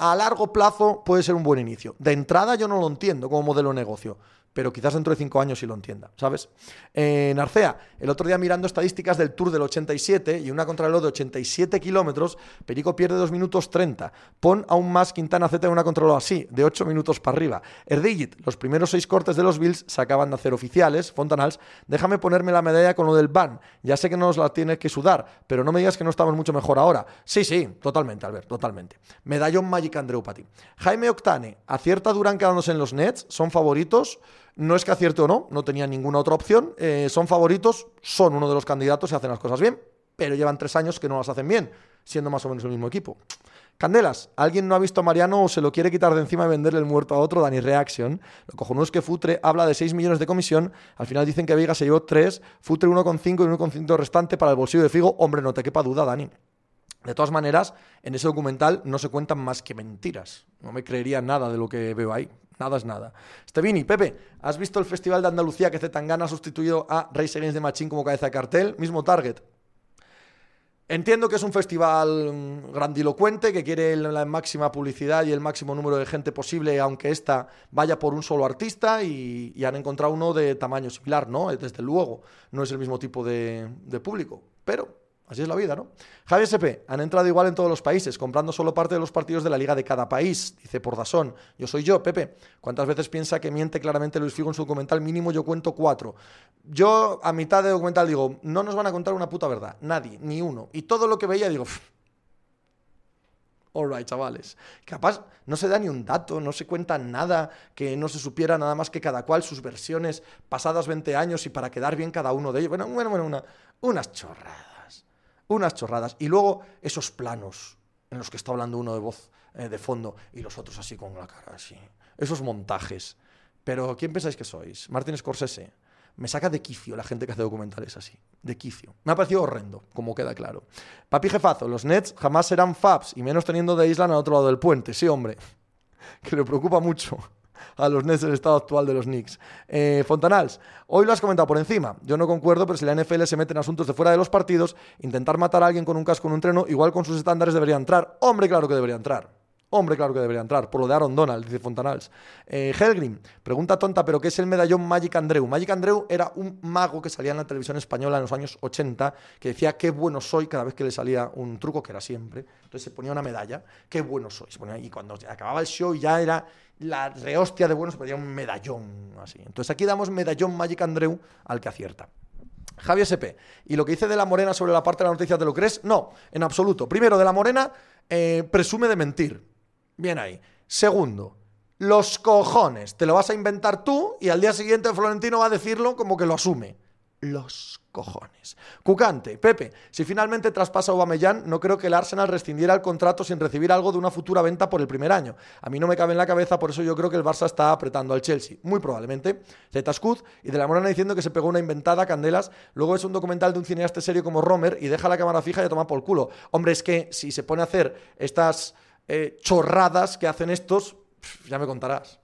a largo plazo puede ser un buen inicio. De entrada yo no lo entiendo como modelo de negocio pero quizás dentro de cinco años sí lo entienda, ¿sabes? En Arcea, el otro día mirando estadísticas del Tour del 87 y una contrarreloj de 87 kilómetros, Perico pierde 2 minutos 30. Pon aún más Quintana Z en una contrarreloj así, de 8 minutos para arriba. Erdigit, los primeros seis cortes de los Bills se acaban de hacer oficiales, Fontanals, déjame ponerme la medalla con lo del ban. Ya sé que no nos la tienes que sudar, pero no me digas que no estamos mucho mejor ahora. Sí, sí, totalmente, Albert, totalmente. Medallón Magic Andreu para ti. Jaime Octane, acierta Durán quedándose en los Nets, son favoritos. No es que acierte o no, no tenía ninguna otra opción. Eh, son favoritos, son uno de los candidatos y hacen las cosas bien, pero llevan tres años que no las hacen bien, siendo más o menos el mismo equipo. Candelas, ¿alguien no ha visto a Mariano o se lo quiere quitar de encima y venderle el muerto a otro? Dani Reaction. Lo cojonudo es que Futre habla de 6 millones de comisión. Al final dicen que Vega se llevó 3, Futre 1,5 y 1,5 restante para el bolsillo de Figo. Hombre, no te quepa duda, Dani. De todas maneras, en ese documental no se cuentan más que mentiras. No me creería nada de lo que veo ahí. Nada es nada. Estevini, Pepe, ¿has visto el Festival de Andalucía que Zetangana ha sustituido a Rey Against de Machín como cabeza de cartel? Mismo target. Entiendo que es un festival mm, grandilocuente que quiere la máxima publicidad y el máximo número de gente posible, aunque esta vaya por un solo artista y, han encontrado uno de tamaño similar, ¿no? Desde luego, no es el mismo tipo de público, pero Así es la vida, ¿no? Javi SP, han entrado igual en todos los países, comprando solo parte de los partidos de la liga de cada país, dice por Dazón. Yo soy yo, Pepe. ¿Cuántas veces piensa que miente claramente Luis Figo en su documental? Mínimo yo cuento cuatro. Yo a mitad de documental digo, no nos van a contar una puta verdad, nadie, ni uno. Y todo lo que veía digo, Alright, chavales. Capaz no se da ni un dato, no se cuenta nada que no se supiera nada más que cada cual sus versiones pasadas 20 años y para quedar bien cada uno de ellos. Bueno, bueno, bueno, una, unas chorradas unas chorradas. Y luego esos planos en los que está hablando uno de voz eh, de fondo y los otros así con la cara así. Esos montajes. Pero ¿quién pensáis que sois? Martin Scorsese. Me saca de quicio la gente que hace documentales así. De quicio. Me ha parecido horrendo, como queda claro. Papi jefazo, los Nets jamás serán Fabs, y menos teniendo de Island al otro lado del puente. Sí, hombre. Que le preocupa mucho a los Nets el estado actual de los Knicks. Eh, Fontanals, hoy lo has comentado por encima. Yo no concuerdo, pero si la NFL se mete en asuntos de fuera de los partidos, intentar matar a alguien con un casco en un treno, igual con sus estándares debería entrar. Hombre, claro que debería entrar. Hombre, claro que debería entrar, por lo de Aaron Donald, dice Fontanals. Eh, Helgrim, pregunta tonta, pero ¿qué es el medallón Magic Andreu? Magic Andreu era un mago que salía en la televisión española en los años 80, que decía qué bueno soy cada vez que le salía un truco, que era siempre. Entonces se ponía una medalla, qué bueno soy. y cuando acababa el show ya era la rehostia de bueno, se ponía un medallón así. Entonces aquí damos medallón Magic Andreu al que acierta. Javier SP. ¿Y lo que dice de la Morena sobre la parte de la noticia te lo crees? No, en absoluto. Primero, de la Morena eh, presume de mentir. Bien ahí. Segundo, los cojones. Te lo vas a inventar tú y al día siguiente Florentino va a decirlo como que lo asume. Los cojones. Cucante, Pepe, si finalmente traspasa Aubameyang, no creo que el Arsenal rescindiera el contrato sin recibir algo de una futura venta por el primer año. A mí no me cabe en la cabeza, por eso yo creo que el Barça está apretando al Chelsea. Muy probablemente. Zetascud y de la Morena diciendo que se pegó una inventada, Candelas. Luego es un documental de un cineasta serio como Romer y deja la cámara fija y toma por culo. Hombre, es que si se pone a hacer estas eh, chorradas que hacen estos, ya me contarás.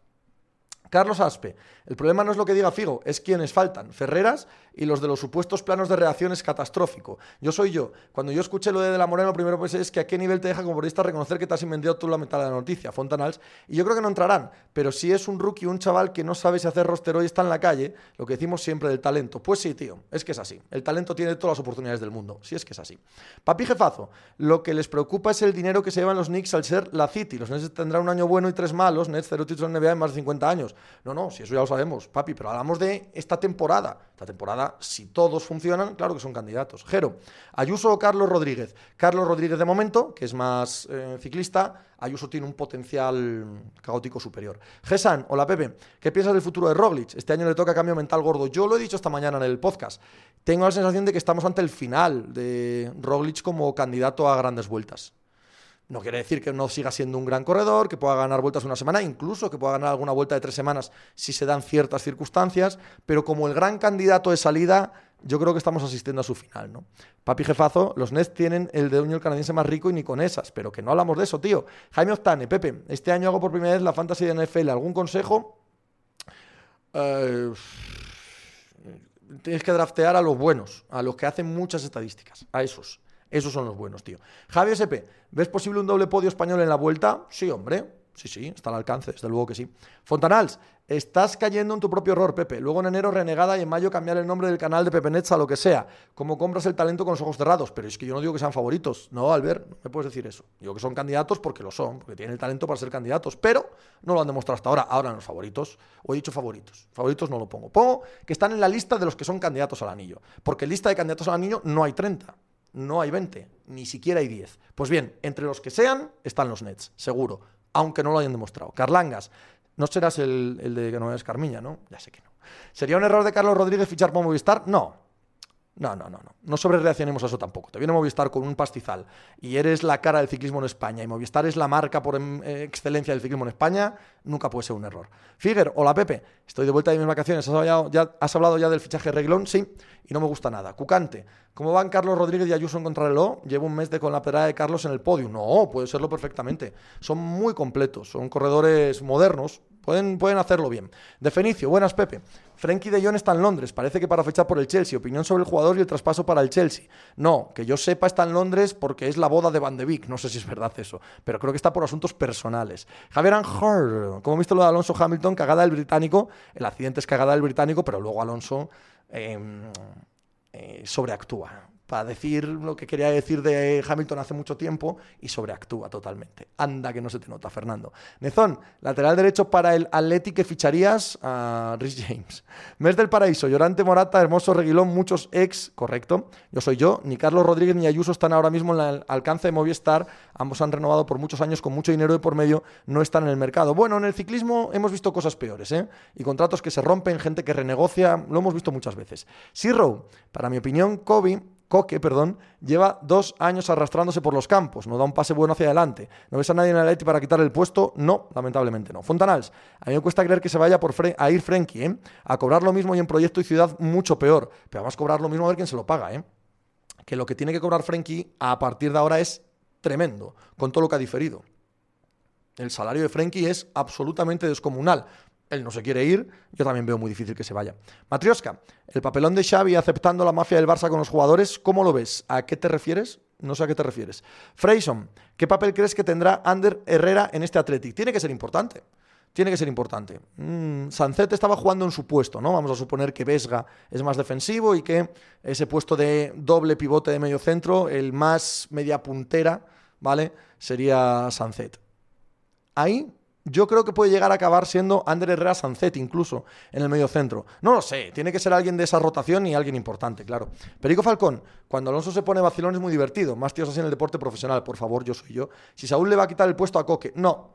Carlos Aspe, el problema no es lo que diga Figo, es quienes faltan, Ferreras y los de los supuestos planos de reacción es catastrófico. Yo soy yo. Cuando yo escuché lo de De La Morena, lo primero que pensé es que a qué nivel te deja como periodista reconocer que te has inventado tú la mitad de la noticia, Fontanals. Y yo creo que no entrarán, pero si es un rookie, un chaval que no sabe si hacer roster hoy está en la calle, lo que decimos siempre del talento. Pues sí, tío, es que es así. El talento tiene todas las oportunidades del mundo, si es que es así. Papi jefazo, lo que les preocupa es el dinero que se llevan los Knicks al ser la City. Los Nets tendrán un año bueno y tres malos, Nets cero títulos en NBA en más de 50 años. No, no, si eso ya lo sabemos, papi, pero hablamos de esta temporada. Esta temporada, si todos funcionan, claro que son candidatos. Jero, Ayuso o Carlos Rodríguez. Carlos Rodríguez de momento, que es más eh, ciclista, Ayuso tiene un potencial caótico superior. Gesan, hola Pepe, ¿qué piensas del futuro de Roglic? Este año le toca cambio mental gordo. Yo lo he dicho esta mañana en el podcast. Tengo la sensación de que estamos ante el final de Roglic como candidato a grandes vueltas. No quiere decir que no siga siendo un gran corredor, que pueda ganar vueltas una semana, incluso que pueda ganar alguna vuelta de tres semanas si se dan ciertas circunstancias, pero como el gran candidato de salida, yo creo que estamos asistiendo a su final, ¿no? Papi jefazo, los Nets tienen el de el canadiense más rico y ni con esas, pero que no hablamos de eso, tío. Jaime Octane, Pepe, este año hago por primera vez la fantasy de NFL. ¿Algún consejo? Eh, tienes que draftear a los buenos, a los que hacen muchas estadísticas, a esos. Esos son los buenos, tío. Javi SP, ¿ves posible un doble podio español en la vuelta? Sí, hombre. Sí, sí, está al alcance, desde luego que sí. Fontanals, estás cayendo en tu propio error, Pepe. Luego en enero renegada y en mayo cambiar el nombre del canal de Pepe Nets a lo que sea. Como compras el talento con los ojos cerrados. Pero es que yo no digo que sean favoritos. No, Albert, no me puedes decir eso. Digo que son candidatos porque lo son, porque tienen el talento para ser candidatos. Pero no lo han demostrado hasta ahora. Ahora en los favoritos. O he dicho favoritos. Favoritos no lo pongo. Pongo que están en la lista de los que son candidatos al anillo. Porque lista de candidatos al anillo no hay 30 no hay 20, ni siquiera hay 10. Pues bien, entre los que sean están los Nets, seguro, aunque no lo hayan demostrado. Carlangas, no serás el, el de que no es Carmiña, ¿no? Ya sé que no. ¿Sería un error de Carlos Rodríguez fichar por Movistar? No, no, no, no, no. No sobrereaccionemos a eso tampoco. Te viene Movistar con un pastizal y eres la cara del ciclismo en España y Movistar es la marca por em, eh, excelencia del ciclismo en España, nunca puede ser un error. Figuer, hola Pepe, estoy de vuelta de mis vacaciones. ¿Has hablado ya, has hablado ya del fichaje Reglón? Sí, y no me gusta nada. Cucante, ¿cómo van Carlos Rodríguez y Ayuso en contrarreloj? Llevo un mes de con la perada de Carlos en el podio. No, puede serlo perfectamente. Son muy completos, son corredores modernos, Pueden, pueden hacerlo bien. De Fenicio, buenas Pepe. Frenkie de Jong está en Londres, parece que para fechar por el Chelsea. Opinión sobre el jugador y el traspaso para el Chelsea. No, que yo sepa está en Londres porque es la boda de Van de Beek, no sé si es verdad eso, pero creo que está por asuntos personales. Javier Anhor, como visto lo de Alonso Hamilton, cagada del británico, el accidente es cagada del británico, pero luego Alonso em, eh, sobreactúa para decir lo que quería decir de Hamilton hace mucho tiempo y sobreactúa totalmente. Anda que no se te nota, Fernando. Nezón, lateral derecho para el Atleti que ficharías a Rhys James. Mes del Paraíso, Llorante Morata, Hermoso Reguilón, muchos ex, correcto. Yo soy yo, ni Carlos Rodríguez ni Ayuso están ahora mismo en el alcance de Movistar. Ambos han renovado por muchos años con mucho dinero de por medio, no están en el mercado. Bueno, en el ciclismo hemos visto cosas peores, ¿eh? Y contratos que se rompen, gente que renegocia, lo hemos visto muchas veces. Sirro, para mi opinión, Kobe Coque, perdón, lleva dos años arrastrándose por los campos, no da un pase bueno hacia adelante. ¿No ves a nadie en el Atleti para quitar el puesto? No, lamentablemente no. Fontanals, a mí me cuesta creer que se vaya por a ir Frenkie, ¿eh? A cobrar lo mismo y en proyecto y ciudad mucho peor. Pero vamos a cobrar lo mismo a ver quién se lo paga, ¿eh? Que lo que tiene que cobrar Frenkie a partir de ahora es tremendo, con todo lo que ha diferido. El salario de Frenkie es absolutamente descomunal él no se quiere ir, yo también veo muy difícil que se vaya. Matrioska, el papelón de Xavi aceptando la mafia del Barça con los jugadores, ¿cómo lo ves? ¿A qué te refieres? No sé a qué te refieres. Freyson, ¿qué papel crees que tendrá Ander Herrera en este Athletic? Tiene que ser importante. Tiene que ser importante. Mm, Sancet estaba jugando en su puesto, ¿no? Vamos a suponer que Vesga es más defensivo y que ese puesto de doble pivote de medio centro, el más media puntera, ¿vale? Sería Sancet. Ahí yo creo que puede llegar a acabar siendo Ander Herrera Sancet incluso en el medio centro. No lo sé, tiene que ser alguien de esa rotación y alguien importante, claro. Perico Falcón, cuando Alonso se pone vacilón es muy divertido. Más tíos así en el deporte profesional, por favor, yo soy yo. Si Saúl le va a quitar el puesto a Coque, no.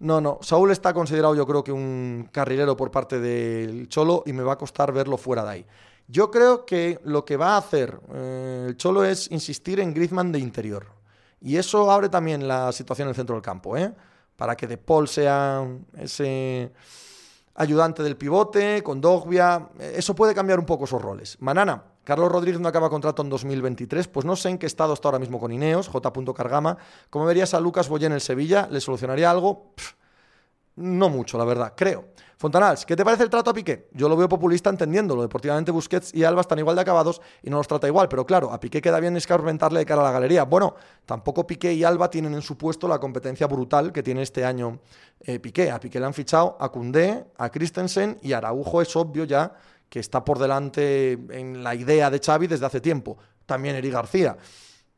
No, no. Saúl está considerado yo creo que un carrilero por parte del Cholo y me va a costar verlo fuera de ahí. Yo creo que lo que va a hacer eh, el Cholo es insistir en Griezmann de interior. Y eso abre también la situación en el centro del campo, ¿eh? Para que De Paul sea ese ayudante del pivote, con Dogbia. Eso puede cambiar un poco esos roles. Manana, Carlos Rodríguez no acaba contrato en 2023, pues no sé en qué estado está ahora mismo con Ineos, J. Cargama. ¿Cómo verías a Lucas Boyé en el Sevilla? ¿Le solucionaría algo? No mucho, la verdad, creo. Fontanals, ¿qué te parece el trato a Piqué? Yo lo veo populista entendiéndolo. Deportivamente Busquets y Alba están igual de acabados y no los trata igual, pero claro, a Piqué queda bien escarmentarle de cara a la galería. Bueno, tampoco Piqué y Alba tienen en su puesto la competencia brutal que tiene este año eh, Piqué. A Piqué le han fichado a Cundé, a Christensen y Araujo es obvio ya que está por delante en la idea de Xavi desde hace tiempo. También Eri García.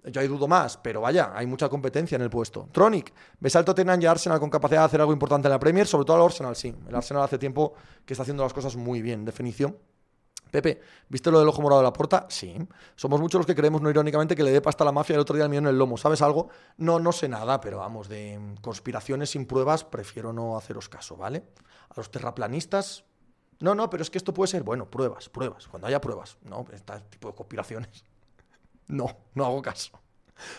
Yo ahí dudo más, pero vaya, hay mucha competencia en el puesto. Tronic, ves al Tottenham y Arsenal con capacidad de hacer algo importante en la Premier, sobre todo al Arsenal, sí. El Arsenal hace tiempo que está haciendo las cosas muy bien. Definición. Pepe, ¿viste lo del ojo morado de la puerta? Sí. Somos muchos los que creemos, no irónicamente, que le dé pasta a la mafia el otro día al millón en el lomo. ¿Sabes algo? No, no sé nada, pero vamos, de conspiraciones sin pruebas, prefiero no haceros caso, ¿vale? A los terraplanistas. No, no, pero es que esto puede ser, bueno, pruebas, pruebas, cuando haya pruebas. No, este tipo de conspiraciones. No, no hago caso.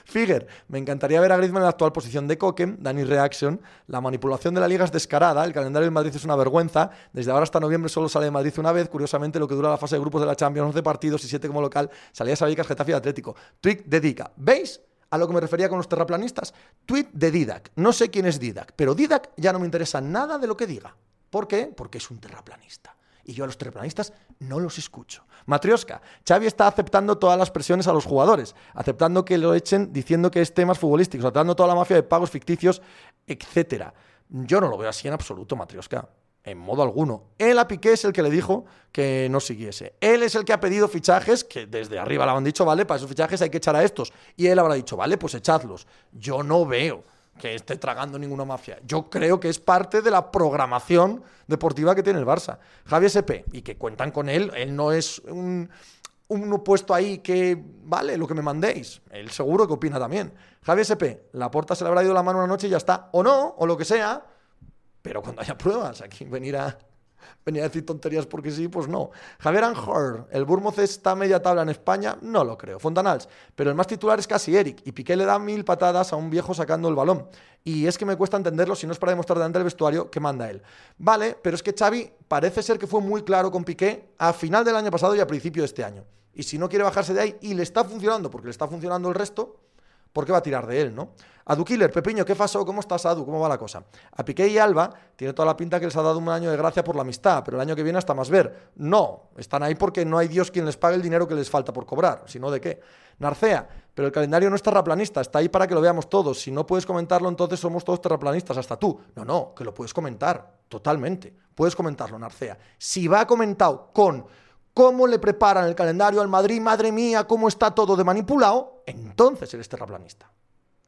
Figuer, me encantaría ver a Griezmann en la actual posición de Coque, Dani Reaction, la manipulación de la liga es descarada, el calendario del Madrid es una vergüenza, desde ahora hasta noviembre solo sale de Madrid una vez, curiosamente lo que dura la fase de grupos de la Champions, 11 partidos y 7 como local, salía Sabicas, Getafe y Atlético. Tweet dedica, ¿veis? A lo que me refería con los terraplanistas. Tweet de Didac. No sé quién es Didac, pero Didac ya no me interesa nada de lo que diga. ¿Por qué? Porque es un terraplanista y yo a los terraplanistas no los escucho. Matrioska, Xavi está aceptando todas las presiones a los jugadores, aceptando que lo echen diciendo que es temas futbolísticos, aceptando toda la mafia de pagos ficticios, etcétera. Yo no lo veo así en absoluto, Matrioska. En modo alguno. Él a Piqué es el que le dijo que no siguiese. Él es el que ha pedido fichajes, que desde arriba le han dicho, vale, para esos fichajes hay que echar a estos. Y él habrá dicho, vale, pues echadlos. Yo no veo que esté tragando ninguna mafia. Yo creo que es parte de la programación deportiva que tiene el Barça. Javier SP, y que cuentan con él, él no es un, un puesto ahí que, vale, lo que me mandéis. Él seguro que opina también. Javier SP, la puerta se le habrá ido la mano una noche y ya está. O no, o lo que sea, pero cuando haya pruebas, aquí venir a venía a decir tonterías porque sí, pues no. Javier Anjor, ¿el Bournemouth está media tabla en España? No lo creo. Fontanals, pero el más titular es casi Eric y Piqué le da mil patadas a un viejo sacando el balón. Y es que me cuesta entenderlo si no es para demostrar delante del vestuario que manda él. Vale, pero es que Xavi parece ser que fue muy claro con Piqué a final del año pasado y a principio de este año. Y si no quiere bajarse de ahí y le está funcionando, porque le está funcionando el resto, ¿por qué va a tirar de él, no? Adu Killer, Pepiño, ¿qué pasó? ¿Cómo estás, Adu? ¿Cómo va la cosa? A Piqué y Alba tiene toda la pinta que les ha dado un año de gracia por la amistad, pero el año que viene hasta más ver. No, están ahí porque no hay Dios quien les pague el dinero que les falta por cobrar, sino de qué. Narcea, pero el calendario no es terraplanista, está ahí para que lo veamos todos. Si no puedes comentarlo, entonces somos todos terraplanistas, hasta tú. No, no, que lo puedes comentar, totalmente. Puedes comentarlo, Narcea. Si va comentado con cómo le preparan el calendario al Madrid, madre mía, cómo está todo de manipulado, entonces eres terraplanista.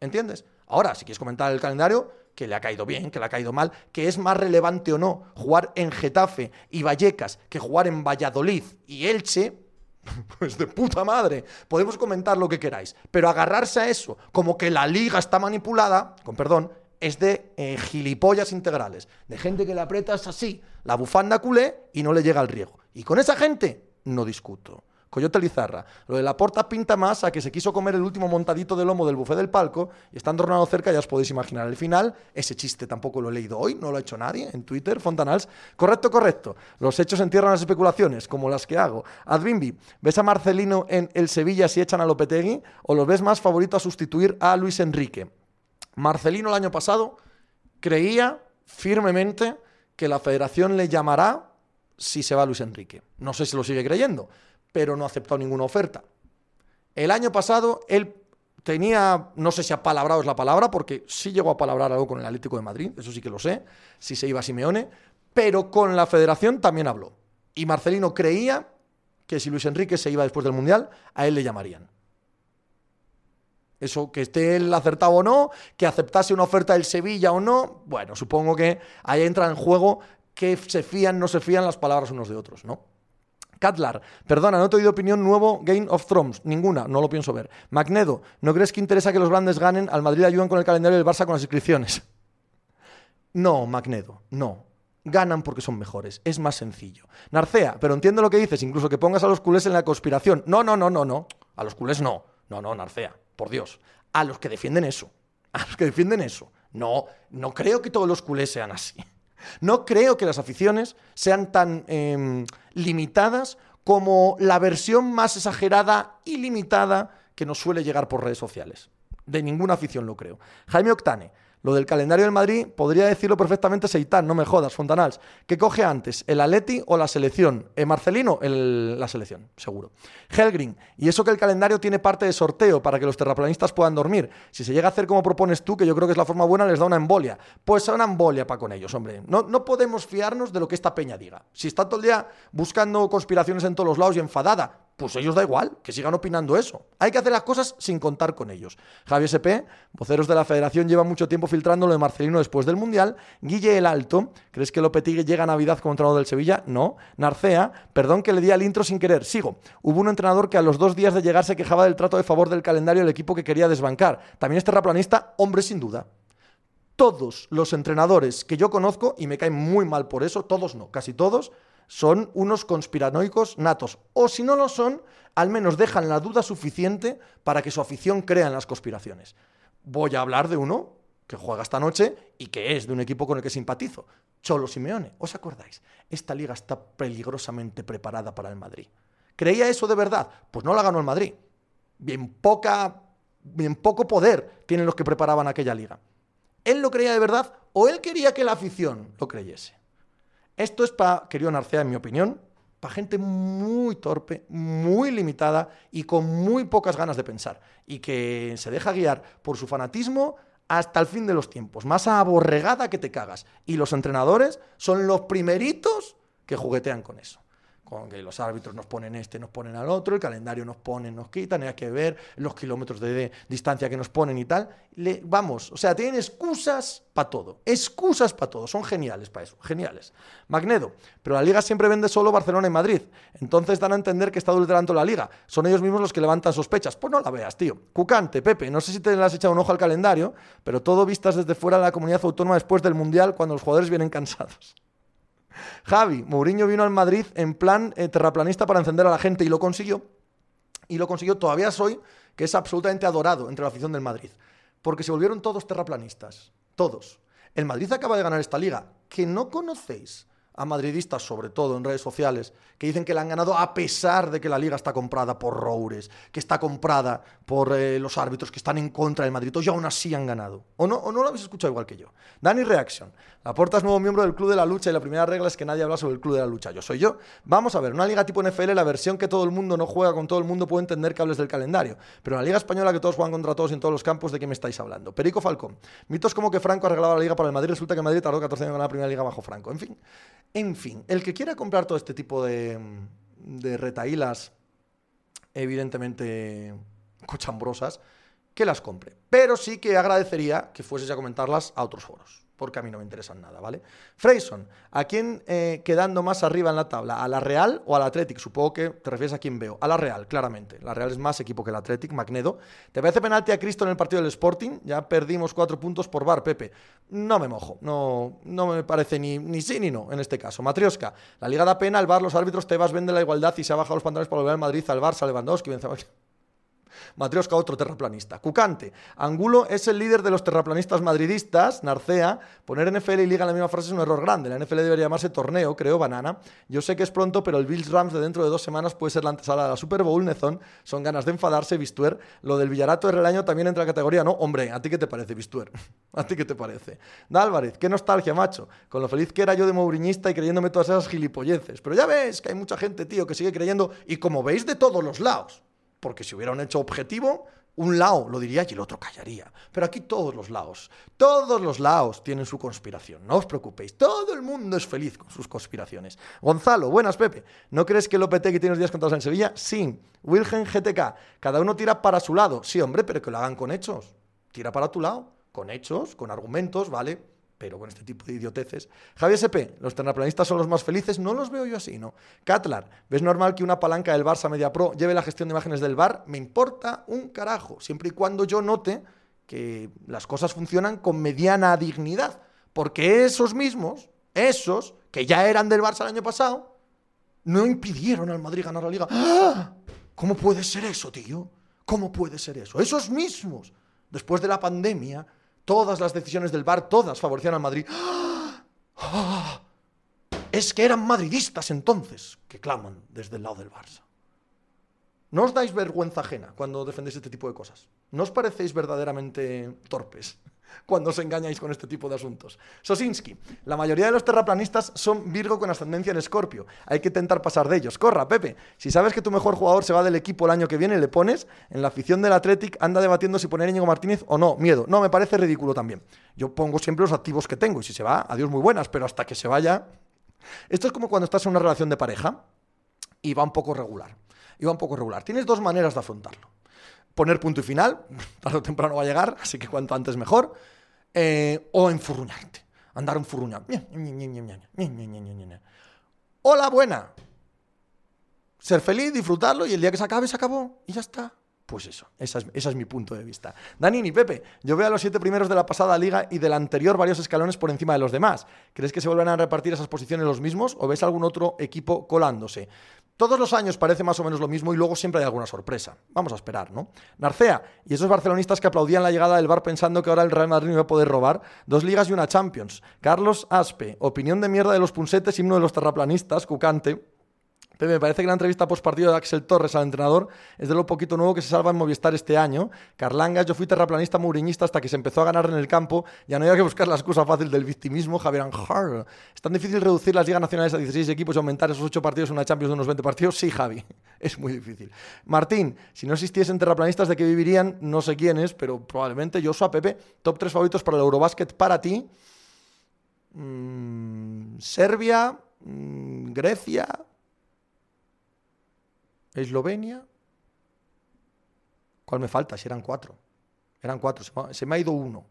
¿Entiendes? Ahora, si quieres comentar el calendario, que le ha caído bien, que le ha caído mal, que es más relevante o no jugar en Getafe y Vallecas que jugar en Valladolid y Elche, pues de puta madre. Podemos comentar lo que queráis, pero agarrarse a eso como que la liga está manipulada, con perdón, es de eh, gilipollas integrales, de gente que le aprietas así la bufanda culé y no le llega al riego. Y con esa gente no discuto. Coyote Lizarra. Lo de la porta pinta más a que se quiso comer el último montadito de lomo del buffet del palco y estando Ronaldo cerca ya os podéis imaginar el final. Ese chiste tampoco lo he leído hoy, no lo ha hecho nadie en Twitter, Fontanals. Correcto, correcto. Los hechos entierran las especulaciones, como las que hago. Adbimbi, ¿ves a Marcelino en el Sevilla si echan a Lopetegui o lo ves más favorito a sustituir a Luis Enrique? Marcelino el año pasado creía firmemente que la federación le llamará si se va Luis Enrique. No sé si lo sigue creyendo, pero no ha aceptado ninguna oferta. El año pasado él tenía, no sé si apalabrado es la palabra, porque sí llegó a palabrar algo con el Atlético de Madrid, eso sí que lo sé, si se iba a Simeone, pero con la federación también habló. Y Marcelino creía que si Luis Enrique se iba después del Mundial, a él le llamarían. Eso, que esté él acertado o no, que aceptase una oferta del Sevilla o no, bueno, supongo que ahí entra en juego que se fían, no se fían las palabras unos de otros, ¿no? Catlar, perdona, no te he oído opinión nuevo Game of Thrones, ninguna, no lo pienso ver. Magnedo, ¿no crees que interesa que los grandes ganen? Al Madrid ayudan con el calendario del Barça con las inscripciones. No, Magnedo, no. Ganan porque son mejores, es más sencillo. Narcea, pero entiendo lo que dices, incluso que pongas a los culés en la conspiración. No, no, no, no, no. A los culés no. No, no, Narcea, por Dios. A los que defienden eso. A los que defienden eso. No, no creo que todos los culés sean así. No creo que las aficiones sean tan em, limitadas como la versión más exagerada y limitada que nos suele llegar por redes sociales. De ninguna afición lo creo. Jaime Octane, lo del calendario del Madrid podría decirlo perfectamente Seitán, no me jodas, Fontanals. ¿Qué coge antes, el Atleti o la selección? ¿El Marcelino? la selección, seguro. Helgrin, y eso que el calendario tiene parte de sorteo para que los terraplanistas puedan dormir. Si se llega a hacer como propones tú, que yo creo que es la forma buena, les da una embolia. Pues una embolia para con ellos, hombre. No, no podemos fiarnos de lo que esta peña diga. Si está todo el día buscando conspiraciones en todos los lados y enfadada, pues ellos da igual, que sigan opinando eso. Hay que hacer las cosas sin contar con ellos. Javier SP, voceros de la federación, lleva mucho tiempo filtrando lo de Marcelino después del Mundial. Guille el Alto, ¿crees que Lopetegui llega a Navidad como entrenador del Sevilla? No. Narcea, perdón que le di al intro sin querer. Sigo. Hubo un entrenador que a los dos días de llegar se quejaba del trato de favor del calendario del equipo que quería desbancar. También es terraplanista, hombre sin duda. Todos los entrenadores que yo conozco, y me caen muy mal por eso, todos no, casi todos, son unos conspiranoicos natos. O si no lo son, al menos dejan la duda suficiente para que su afición crea en las conspiraciones. Voy a hablar de uno que juega esta noche y que es de un equipo con el que simpatizo. Cholo Simeone. ¿Os acordáis? Esta liga está peligrosamente preparada para el Madrid. ¿Creía eso de verdad? Pues no la ganó el Madrid. Bien poca, bien poco poder tienen los que preparaban aquella liga. ¿Él lo creía de verdad o él quería que la afición lo creyese? Esto es para, querido Narcea, en mi opinión, para gente muy torpe, muy limitada y con muy pocas ganas de pensar. Y que se deja guiar por su fanatismo hasta el fin de los tiempos. Más aborregada que te cagas. Y los entrenadores son los primeritos que juguetean con eso con que los árbitros nos ponen este, nos ponen al otro, el calendario nos pone, nos quitan, hay que ver los kilómetros de, distancia que nos ponen y tal. Vamos, o sea, tienen excusas para todo, excusas para todo, son geniales para eso, geniales. Magnedo, pero la liga siempre vende solo Barcelona y Madrid, entonces dan a entender que está adulterando la liga, son ellos mismos los que levantan sospechas, pues no la veas, tío. Cucante, Pepe, no sé si te le has echado un ojo al calendario, pero todo vistas desde fuera de la comunidad autónoma después del Mundial cuando los jugadores vienen cansados. Javi, Mourinho vino al Madrid en plan eh, terraplanista para encender a la gente y lo consiguió. Y lo consiguió, todavía soy, que es absolutamente adorado entre la afición del Madrid. Porque se volvieron todos terraplanistas. Todos. El Madrid acaba de ganar esta liga. Que no conocéis a madridistas, sobre todo en redes sociales, que dicen que la han ganado a pesar de que la liga está comprada por Roures, que está comprada por eh, los árbitros que están en contra del Madrid, y aún así han ganado. ¿O no, ¿O no lo habéis escuchado igual que yo? Dani Reaction. Laporta es nuevo miembro del Club de la Lucha y la primera regla es que nadie habla sobre el Club de la Lucha. Yo soy yo. Vamos a ver, una liga tipo NFL, la versión que todo el mundo no juega con todo el mundo puede entender que hables del calendario. Pero la liga española que todos juegan contra todos en todos los campos, ¿de qué me estáis hablando? Perico Falcón. Mitos como que Franco ha arreglado la liga para el Madrid, resulta que Madrid tardó 14 años en ganar la primera liga bajo Franco. En fin, en fin, el que quiera comprar todo este tipo de, de retaílas, evidentemente cochambrosas, que las compre. Pero sí que agradecería que fueses a comentarlas a otros foros porque a mí no me interesan nada, ¿vale? Freyson, ¿a quién eh, quedando más arriba en la tabla? ¿A la Real o al Athletic? Supongo que te refieres a quién veo. A la Real, claramente. La Real es más equipo que el Athletic, Magnedo. ¿Te parece penalti a Cristo en el partido del Sporting? Ya perdimos cuatro puntos por bar, Pepe. No me mojo, no, no me parece ni, sí ni no en este caso. Matrioska, la Liga da pena, el bar, los árbitros, Tebas vende la igualdad y se ha bajado los pantalones para volver al Madrid, al Barça, Lewandowski, Benzema... Matrioska, otro terraplanista. Cucante. Angulo es el líder de los terraplanistas madridistas. Narcea. Poner NFL y Liga en la misma frase es un error grande. La NFL debería llamarse torneo, creo, banana. Yo sé que es pronto, pero el Bills Rams de dentro de dos semanas puede ser la antesala de la Super Bowl, Nezón. Son ganas de enfadarse, Bistuer. Lo del Villarato de año también entra en la categoría, ¿no? Hombre, ¿a ti qué te parece, Bistuer? ¿A ti qué te parece? Álvarez, qué nostalgia, macho. Con lo feliz que era yo de mouriñista y creyéndome todas esas gilipolleces. Pero ya ves que hay mucha gente, tío, que sigue creyendo y como veis de todos los lados porque si hubiera un hecho objetivo, un lado lo diría y el otro callaría. Pero aquí todos los lados, todos los lados tienen su conspiración. No os preocupéis, todo el mundo es feliz con sus conspiraciones. Gonzalo, buenas Pepe. ¿No crees que Lopetegui tiene los días contados en Sevilla? Sí. Wilgen GTK, cada uno tira para su lado. Sí, hombre, pero que lo hagan con hechos. Tira para tu lado, con hechos, con argumentos, ¿vale? Pero con este tipo de idioteces. Javier SP, los terraplanistas son los más felices, no los veo yo así, ¿no? Catlar, ¿ves normal que una palanca del Barça Media Pro lleve la gestión de imágenes del bar? Me importa un carajo, siempre y cuando yo note que las cosas funcionan con mediana dignidad, porque esos mismos, esos que ya eran del Barça el año pasado, no impidieron al Madrid ganar la liga. ¡Ah! ¿Cómo puede ser eso, tío? ¿Cómo puede ser eso? Esos mismos, después de la pandemia, Todas las decisiones del bar, todas favorecían al Madrid. ¡Ah! Es que eran madridistas entonces que claman desde el lado del Barça. ¿No os dais vergüenza ajena cuando defendéis este tipo de cosas? ¿No os parecéis verdaderamente torpes? Cuando os engañáis con este tipo de asuntos. Sosinski, la mayoría de los terraplanistas son Virgo con ascendencia en Escorpio. Hay que intentar pasar de ellos. Corra, Pepe. Si sabes que tu mejor jugador se va del equipo el año que viene, le pones. En la afición del Athletic anda debatiendo si poner a Íñigo Martínez o no. Miedo. No, me parece ridículo también. Yo pongo siempre los activos que tengo y si se va, adiós muy buenas, pero hasta que se vaya... Esto es como cuando estás en una relación de pareja y va un poco regular. Y va un poco regular. Tienes dos maneras de afrontarlo poner punto y final, tarde o temprano va a llegar, así que cuanto antes mejor, eh, o enfurruñarte, andar enfurruñado. Hola, buena. Ser feliz, disfrutarlo y el día que se acabe, se acabó y ya está. Pues eso, ese es, mi punto de vista. Danini, Pepe, yo veo a los siete primeros de la pasada liga y del anterior varios escalones por encima de los demás. ¿Crees que se vuelven a repartir esas posiciones los mismos o ves algún otro equipo colándose? Todos los años parece más o menos lo mismo y luego siempre hay alguna sorpresa. Vamos a esperar, ¿no? Narcea, y esos barcelonistas que aplaudían la llegada del bar pensando que ahora el Real Madrid iba a poder robar, dos ligas y una Champions. Carlos Aspe, opinión de mierda de los punsetes, himno de los terraplanistas, Cucante. Pepe, me parece que la entrevista post partido de Axel Torres al entrenador es de lo poquito nuevo que se salva en Movistar este año. Carlangas, yo fui terraplanista mouriñista hasta que se empezó a ganar en el campo. Ya no había que buscar la excusa fácil del victimismo. Javier Anjar. ¿Es tan difícil reducir las ligas nacionales a 16 equipos y aumentar esos 8 partidos en una Champions de unos 20 partidos? Sí, Javi. Es muy difícil. Martín, si no existiesen terraplanistas, ¿de qué vivirían? No sé quiénes, pero probablemente yo soy a Pepe. Top 3 favoritos para el Eurobasket para ti. Mm, Serbia, mm, Grecia, Eslovenia. ¿Cuál me falta? Si eran cuatro. Eran cuatro. Se me ha ido uno.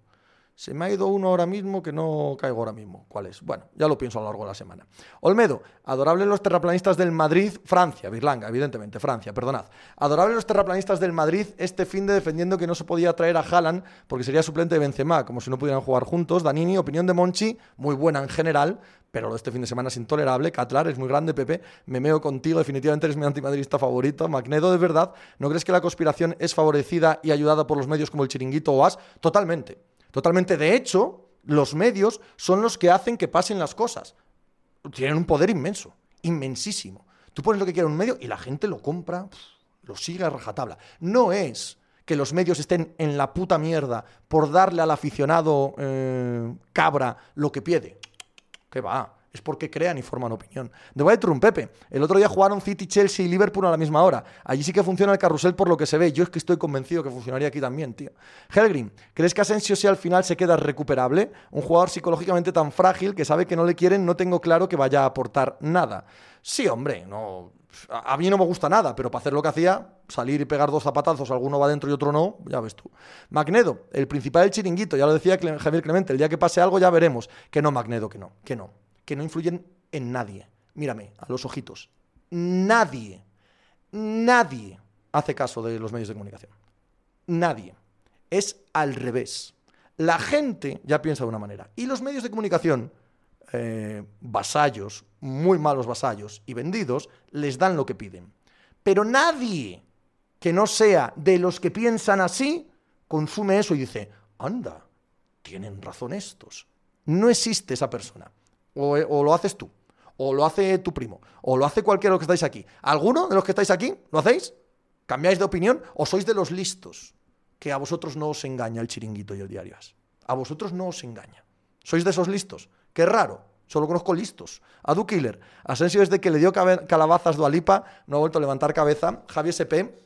Se me ha ido uno ahora mismo que no caigo ahora mismo. ¿Cuál es? Bueno, ya lo pienso a lo largo de la semana. Olmedo, adorable los terraplanistas del Madrid, Francia, Birlanga, evidentemente, Francia, perdonad. Adorable los terraplanistas del Madrid este fin de defendiendo que no se podía traer a Haaland porque sería suplente de Benzema, como si no pudieran jugar juntos. Danini, opinión de Monchi, muy buena en general, pero este fin de semana es intolerable. Catlar es muy grande, Pepe. Me meo contigo, definitivamente eres mi antimadridista favorito. Magnedo, de verdad, ¿no crees que la conspiración es favorecida y ayudada por los medios como el Chiringuito o As? Totalmente. Totalmente. De hecho, los medios son los que hacen que pasen las cosas. tienen un poder inmenso, inmensísimo. Tú pones lo que quiera en un medio y la gente lo compra, lo sigue a rajatabla. No es que los medios estén en la puta mierda por darle al aficionado eh, cabra lo que pide. Que va es porque crean y forman opinión. De White Room, Pepe. El otro día jugaron City, Chelsea y Liverpool a la misma hora. Allí sí que funciona el carrusel por lo que se ve. Yo es que estoy convencido que funcionaría aquí también, tío. Helgrim, ¿crees que Asensio si al final se queda recuperable? Un jugador psicológicamente tan frágil que sabe que no le quieren, no tengo claro que vaya a aportar nada. Sí, hombre, no. A mí no me gusta nada, pero para hacer lo que hacía, salir y pegar dos zapatazos, alguno va dentro y otro no, ya ves tú. Magnedo, el principal del chiringuito, ya lo decía Javier Clemente, el día que pase algo ya veremos. Que no, Magnedo, que no, que no que no influyen en nadie. Mírame, a los ojitos. Nadie, nadie hace caso de los medios de comunicación. Nadie. Es al revés. La gente ya piensa de una manera. Y los medios de comunicación, eh, vasallos, muy malos vasallos y vendidos, les dan lo que piden. Pero nadie que no sea de los que piensan así, consume eso y dice, anda, tienen razón estos. No existe esa persona. Eh, o, lo haces tú, o lo hace tu primo, o lo hace cualquiera de los que estáis aquí. ¿Alguno de los que estáis aquí lo hacéis? ¿Cambiáis de opinión o sois de los listos? Que a vosotros no os engaña el chiringuito y el diario A vosotros no os engaña. ¿Sois de esos listos? Qué raro. Solo conozco listos. A Killer. Asensio desde que le dio calabazas Dualipa no ha vuelto a levantar cabeza. Javier SP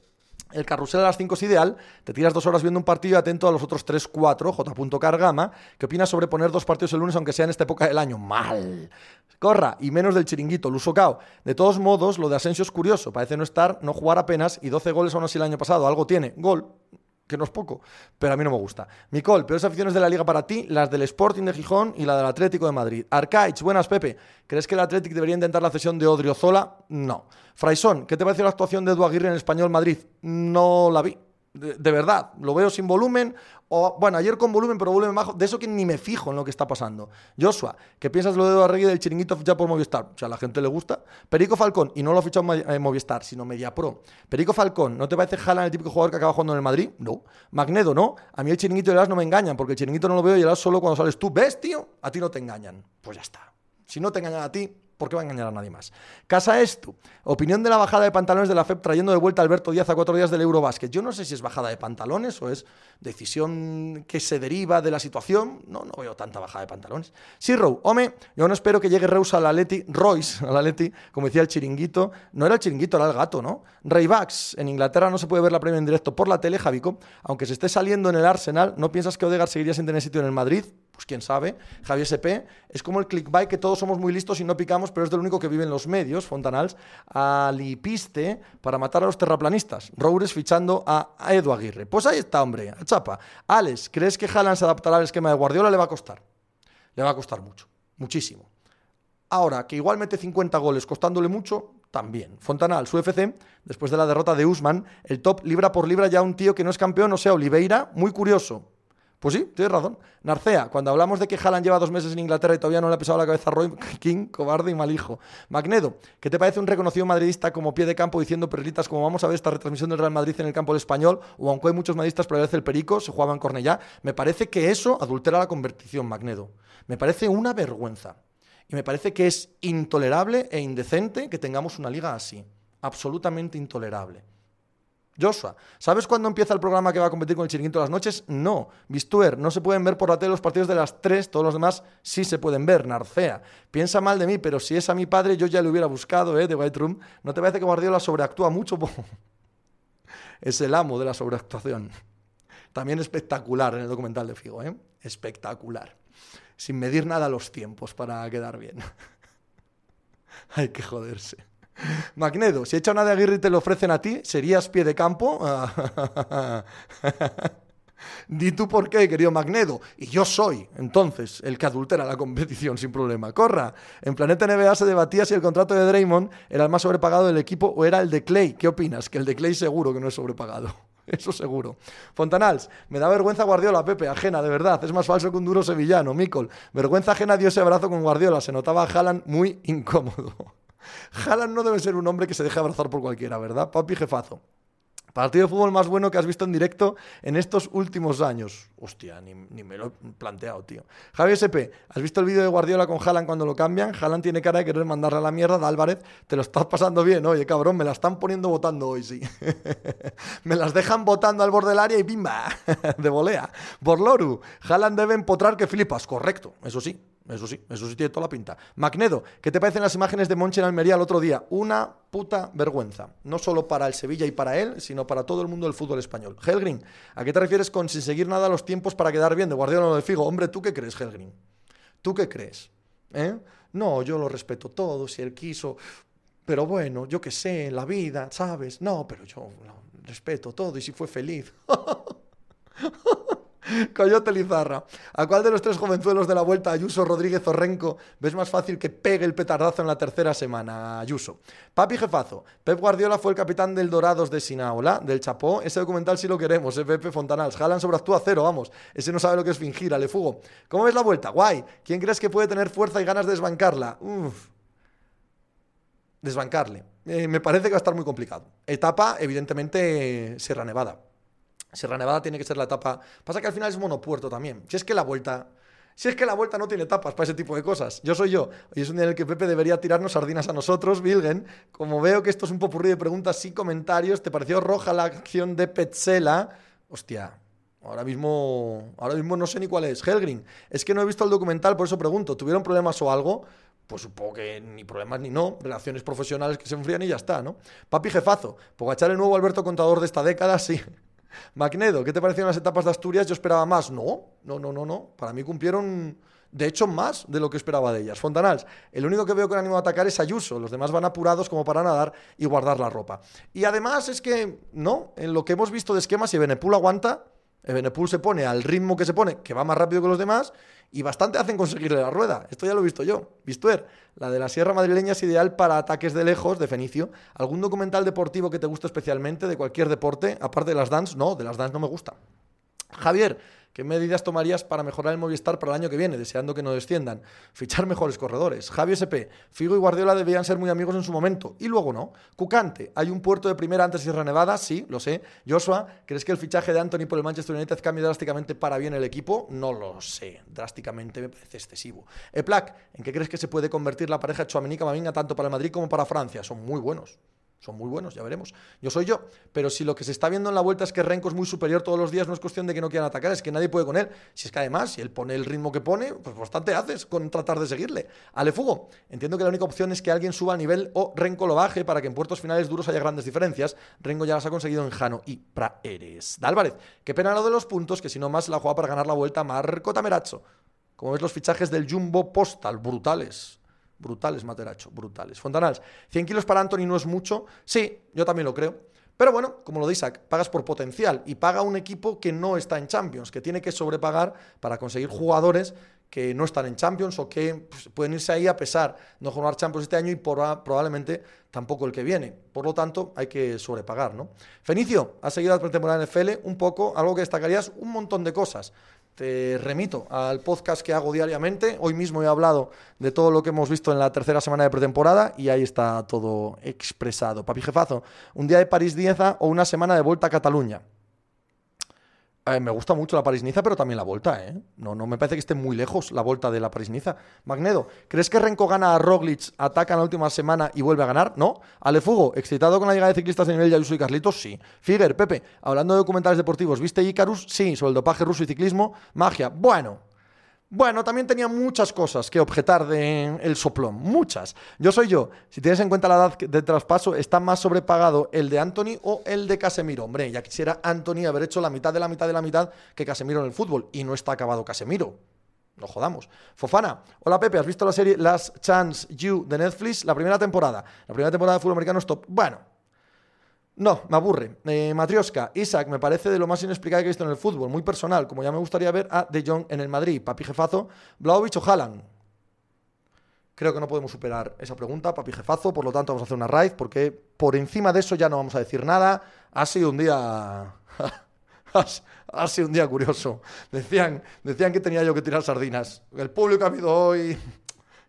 el carrusel a las 5 es ideal, te tiras dos horas viendo un partido atento a los otros 3, 4, J. Cargama. ¿Qué opinas sobre poner dos partidos el lunes, aunque sea en esta época del año? Mal. Corra, y menos del chiringuito, Lusocao. De todos modos, lo de Asensio es curioso, parece no estar, no jugar apenas y 12 goles aún así el año pasado. Algo tiene, gol, que no es poco, pero a mí no me gusta. Micol, peores aficiones de la liga para ti, las del Sporting de Gijón y la del Atlético de Madrid. Arcaich, buenas Pepe, ¿crees que el Atlético debería intentar la cesión de Odriozola? No. Fraison, ¿qué te pareció la actuación de Edu Aguirre en el Español Madrid? No la vi de, verdad, lo veo sin volumen, o bueno, ayer con volumen, pero volumen bajo, de eso que ni me fijo en lo que está pasando. Joshua, ¿qué piensas lo de Arregui del chiringuito fichado por Movistar? O sea, a la gente le gusta. Perico Falcón, y no lo ha fichado en eh, Movistar, sino Media Pro. Perico Falcón, ¿no te parece Jalan el típico jugador que acaba jugando en el Madrid? No. Magnedo, no. A mí el chiringuito y el as no me engañan, porque el chiringuito no lo veo y el as solo cuando sales tú. ¿Ves, tío? A ti no te engañan. Pues ya está. Si no te engañan a ti, ¿Por qué va a engañar a nadie más? Casa esto. Opinión de la bajada de pantalones de la FEP trayendo de vuelta a Alberto Díaz a cuatro días del Eurobásquet. Yo no sé si es bajada de pantalones o es decisión que se deriva de la situación. No, no veo tanta bajada de pantalones. Sí, Row, yo no espero que llegue Reus a la Leti, Royce a la Leti, como decía el chiringuito. No era el chiringuito, era el gato, ¿no? Raybax, en Inglaterra no se puede ver la premia en directo por la tele, Javico. Aunque se esté saliendo en el Arsenal, ¿no piensas que Odegaard seguiría sin tener sitio en el Madrid? Pues quién sabe. Javier SP es como el clickbait que todos somos muy listos y no picamos, pero es del único que vive en los medios, Fontanals, alipiste para matar a los terraplanistas. Roures fichando a, Edu Aguirre. Pues ahí está, hombre, a chapa. Alex, ¿crees que Haaland se adaptará al esquema de Guardiola? Le va a costar. Le va a costar mucho, muchísimo. Ahora, que igual mete 50 goles costándole mucho, también. Fontanal, su FC, después de la derrota de Usman, el top libra por libra ya un tío que no es campeón, o sea, Oliveira, muy curioso. Pues sí, tienes razón. Narcea, cuando hablamos de que Haaland lleva dos meses en Inglaterra y todavía no le ha pisado la cabeza a Roy King, cobarde y mal hijo. Magnedo, ¿qué te parece un reconocido madridista como pie de campo diciendo perlitas como vamos a ver esta retransmisión del Real Madrid en el campo del español? O aunque hay muchos madridistas, pero el perico se jugaba en Cornellá. Me parece que eso adultera la convertición, Magnedo. Me parece una vergüenza. Y me parece que es intolerable e indecente que tengamos una liga así. Absolutamente intolerable. Joshua, ¿sabes cuándo empieza el programa que va a competir con el chiringuito de las noches? No. Bistuer, no se pueden ver por la tele los partidos de las 3, todos los demás sí se pueden ver. Narcea, piensa mal de mí, pero si es a mi padre yo ya le hubiera buscado, ¿eh? De White Room. ¿No te parece que Guardiola sobreactúa mucho? es el amo de la sobreactuación. También espectacular en el documental de Figo, ¿eh? Espectacular. Sin medir nada los tiempos para quedar bien. Hay que joderse. Magnedo, si echa una de Aguirre y te lo ofrecen a ti, ¿serías pie de campo? Di tú por qué, querido Magnedo. Y yo soy, entonces, el que adultera la competición sin problema. Corra. En Planeta NBA se debatía si el contrato de Draymond era el más sobrepagado del equipo o era el de Clay. ¿Qué opinas? Que el de Clay seguro que no es sobrepagado. Eso seguro. Fontanals, me da vergüenza Guardiola, Pepe, ajena, de verdad. Es más falso que un duro sevillano. Micol, vergüenza ajena dio ese abrazo con Guardiola. Se notaba a Haaland muy incómodo. Haaland no debe ser un hombre que se deje abrazar por cualquiera, ¿verdad? Papi jefazo. Partido de fútbol más bueno que has visto en directo en estos últimos años. Hostia, ni, me lo he planteado, tío. Javier SP, ¿has visto el vídeo de Guardiola con Haaland cuando lo cambian? Haaland tiene cara de querer mandarle a la mierda de Álvarez. Te lo estás pasando bien, oye, cabrón, me la están poniendo votando hoy, sí. me las dejan votando al borde del área y pimba, de volea. Borloru, Haaland debe empotrar que flipas. Correcto, eso sí. Eso sí, eso sí tiene toda la pinta. Macnedo, ¿qué te parecen las imágenes de Monchi en Almería el otro día? Una puta vergüenza. No solo para el Sevilla y para él, sino para todo el mundo del fútbol español. Helgrin, ¿a qué te refieres con sin seguir nada los tiempos para quedar bien de Guardiola o de Figo? Hombre, ¿tú qué crees, Helgrin? ¿Tú qué crees? ¿Eh? No, yo lo respeto todo, si él quiso. Pero bueno, yo qué sé, la vida, ¿sabes? No, pero yo respeto todo y si fue feliz. Coyote Lizarra. ¿A cuál de los tres jovenzuelos de la vuelta, Ayuso, Rodríguez o ves más fácil que pegue el petardazo en la tercera semana? Ayuso. Papi Jefazo. Pep Guardiola fue el capitán del Dorados de Sinaola, del Chapó. Ese documental sí lo queremos, ¿eh? Pepe Fontanals. Jalan sobreactúa cero, vamos. Ese no sabe lo que es fingir, ale fugo. ¿Cómo ves la vuelta? Guay. ¿Quién crees que puede tener fuerza y ganas de desbancarla? Uf. Desbancarle. Eh, me parece que va a estar muy complicado. Etapa, evidentemente, Sierra Nevada. Sierra Nevada tiene que ser la etapa. Pasa que al final es monopuerto también. Si es que la vuelta. Si es que la vuelta no tiene etapas para ese tipo de cosas. Yo soy yo. Y es un día en el que Pepe debería tirarnos sardinas a nosotros, Bilgen. Como veo que esto es un popurrí de preguntas y comentarios, ¿te pareció roja la acción de Petzela? Hostia, Ahora mismo, ahora mismo no sé ni cuál es. Helgrin, es que no he visto el documental, por eso pregunto. ¿Tuvieron problemas o algo? Pues supongo que ni problemas ni no. Relaciones profesionales que se enfrían y ya está, ¿no? Papi jefazo, echar el nuevo Alberto Contador de esta década, sí. Macnedo, ¿qué te parecieron las etapas de Asturias? Yo esperaba más. No, no, no, no, no. Para mí cumplieron, de hecho, más de lo que esperaba de ellas. Fontanals, el único que veo con ánimo de atacar es Ayuso. Los demás van apurados como para nadar y guardar la ropa. Y además es que, no, en lo que hemos visto de esquemas, si Benepul aguanta, Benepul se pone al ritmo que se pone, que va más rápido que los demás, y bastante hacen conseguirle la rueda. Esto ya lo he visto yo. Vistuer, la de la Sierra Madrileña es ideal para ataques de lejos, de Fenicio. ¿Algún documental deportivo que te guste especialmente, de cualquier deporte? Aparte de las dance, no, de las dance no me gusta. Javier, ¿Qué medidas tomarías para mejorar el Movistar para el año que viene, deseando que no desciendan? Fichar mejores corredores. Javi SP, Figo y Guardiola debían ser muy amigos en su momento, y luego no. Cucante, ¿hay un puerto de primera antes Sierra Nevada? Sí, lo sé. Joshua, ¿crees que el fichaje de Anthony por el Manchester United cambie drásticamente para bien el equipo? No lo sé. Drásticamente me parece excesivo. Eplac, ¿en qué crees que se puede convertir la pareja Chouameni-Camavinga tanto para el Madrid como para Francia? Son muy buenos. Son muy buenos, ya veremos. Yo soy yo. Pero si lo que se está viendo en la vuelta es que Renko es muy superior todos los días, no es cuestión de que no quieran atacar, es que nadie puede con él. Si es que además, si él pone el ritmo que pone, pues bastante haces con tratar de seguirle. Ale Fugo, entiendo que la única opción es que alguien suba a nivel o Renko lo baje para que en puertos finales duros haya grandes diferencias. Renko ya las ha conseguido en Jano y Praeres. Álvarez, qué pena lo de los puntos, que si no más la juega para ganar la vuelta Marco Tameracho. Como ves los fichajes del Jumbo Postal, brutales. Brutales, Materacho, brutales. Fontanals, 100 kilos para Anthony no es mucho. Sí, yo también lo creo. Pero bueno, como lo dice pagas por potencial y paga un equipo que no está en Champions, que tiene que sobrepagar para conseguir jugadores que no están en Champions o que pues, pueden irse ahí a pesar de no jugar Champions este año y probablemente tampoco el que viene. Por lo tanto, hay que sobrepagar, ¿no? Fenicio, ha seguido la pretemporada en FL un poco, algo que destacarías, un montón de cosas. Te remito al podcast que hago diariamente. Hoy mismo he hablado de todo lo que hemos visto en la tercera semana de pretemporada y ahí está todo expresado. Papi jefazo, un día de París-Dieza o una semana de vuelta a Cataluña. Eh, me gusta mucho la París-Niza, pero también la vuelta, ¿eh? No, no me parece que esté muy lejos la vuelta de la París-Niza. Magnedo, ¿crees que Renko gana a Roglic, ataca en la última semana y vuelve a ganar? No. Alefugo, ¿excitado con la llegada de ciclistas de nivel de Ayuso y Carlitos? Sí. Figuer, Pepe, hablando de documentales deportivos, ¿viste Icarus? Sí. ¿Sobre el dopaje ruso y ciclismo? Magia. Bueno, bueno, también tenía muchas cosas que objetar de el soplón, muchas. Yo soy yo. Si tienes en cuenta la edad de traspaso, está más sobrepagado el de Anthony o el de Casemiro. Hombre, ya quisiera Anthony haber hecho la mitad de la mitad de la mitad que Casemiro en el fútbol y no está acabado Casemiro. No jodamos. Fofana, hola Pepe, ¿has visto la serie Last Chance You de Netflix? La primera temporada. La primera temporada de fútbol americano es top. Bueno, no, me aburre. Eh, Matrioska, Isaac, me parece de lo más inexplicable que he visto en el fútbol, muy personal, como ya me gustaría ver a De Jong en el Madrid, Papi Jefazo, Blaovic o Haaland. Creo que no podemos superar esa pregunta, Papi Jefazo, por lo tanto vamos a hacer una raid, porque por encima de eso ya no vamos a decir nada. Ha sido un día... ha sido un día curioso. Decían, decían que tenía yo que tirar sardinas. El público que ha habido hoy...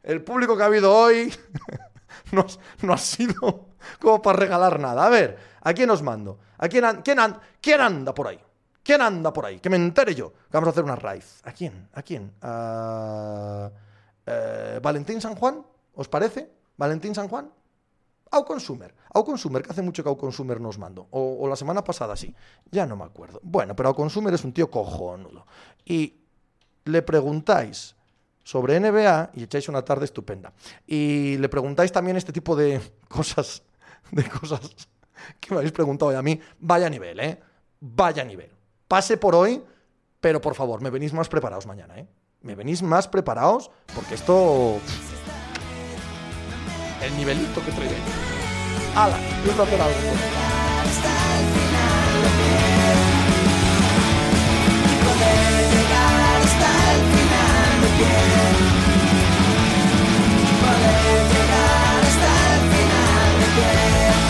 El público que ha habido hoy... no, no ha sido como para regalar nada. A ver, ¿a quién os mando? ¿A quién, quién, quién anda por ahí? ¿Quién anda por ahí? Que me entere yo. Vamos a hacer una raíz. ¿A quién? ¿A quién? ¿A eh, Valentín San Juan? ¿Os parece? ¿Valentín San Juan? Au Consumer. Au Consumer, que hace mucho que Au Consumer nos mando. O, la semana pasada sí. Ya no me acuerdo. Bueno, pero Au Consumer es un tío cojonudo. Y le preguntáis sobre NBA y echáis una tarde estupenda. Y le preguntáis también este tipo de cosas, de cosas que me habéis preguntado a mí. Vaya nivel, ¿eh? Vaya nivel. Pase por hoy, pero por favor, me venís más preparados mañana, ¿eh? Me venís más preparados porque esto el nivelito que trae. ¡Hala! Yo algo. Poder llegar hasta el final de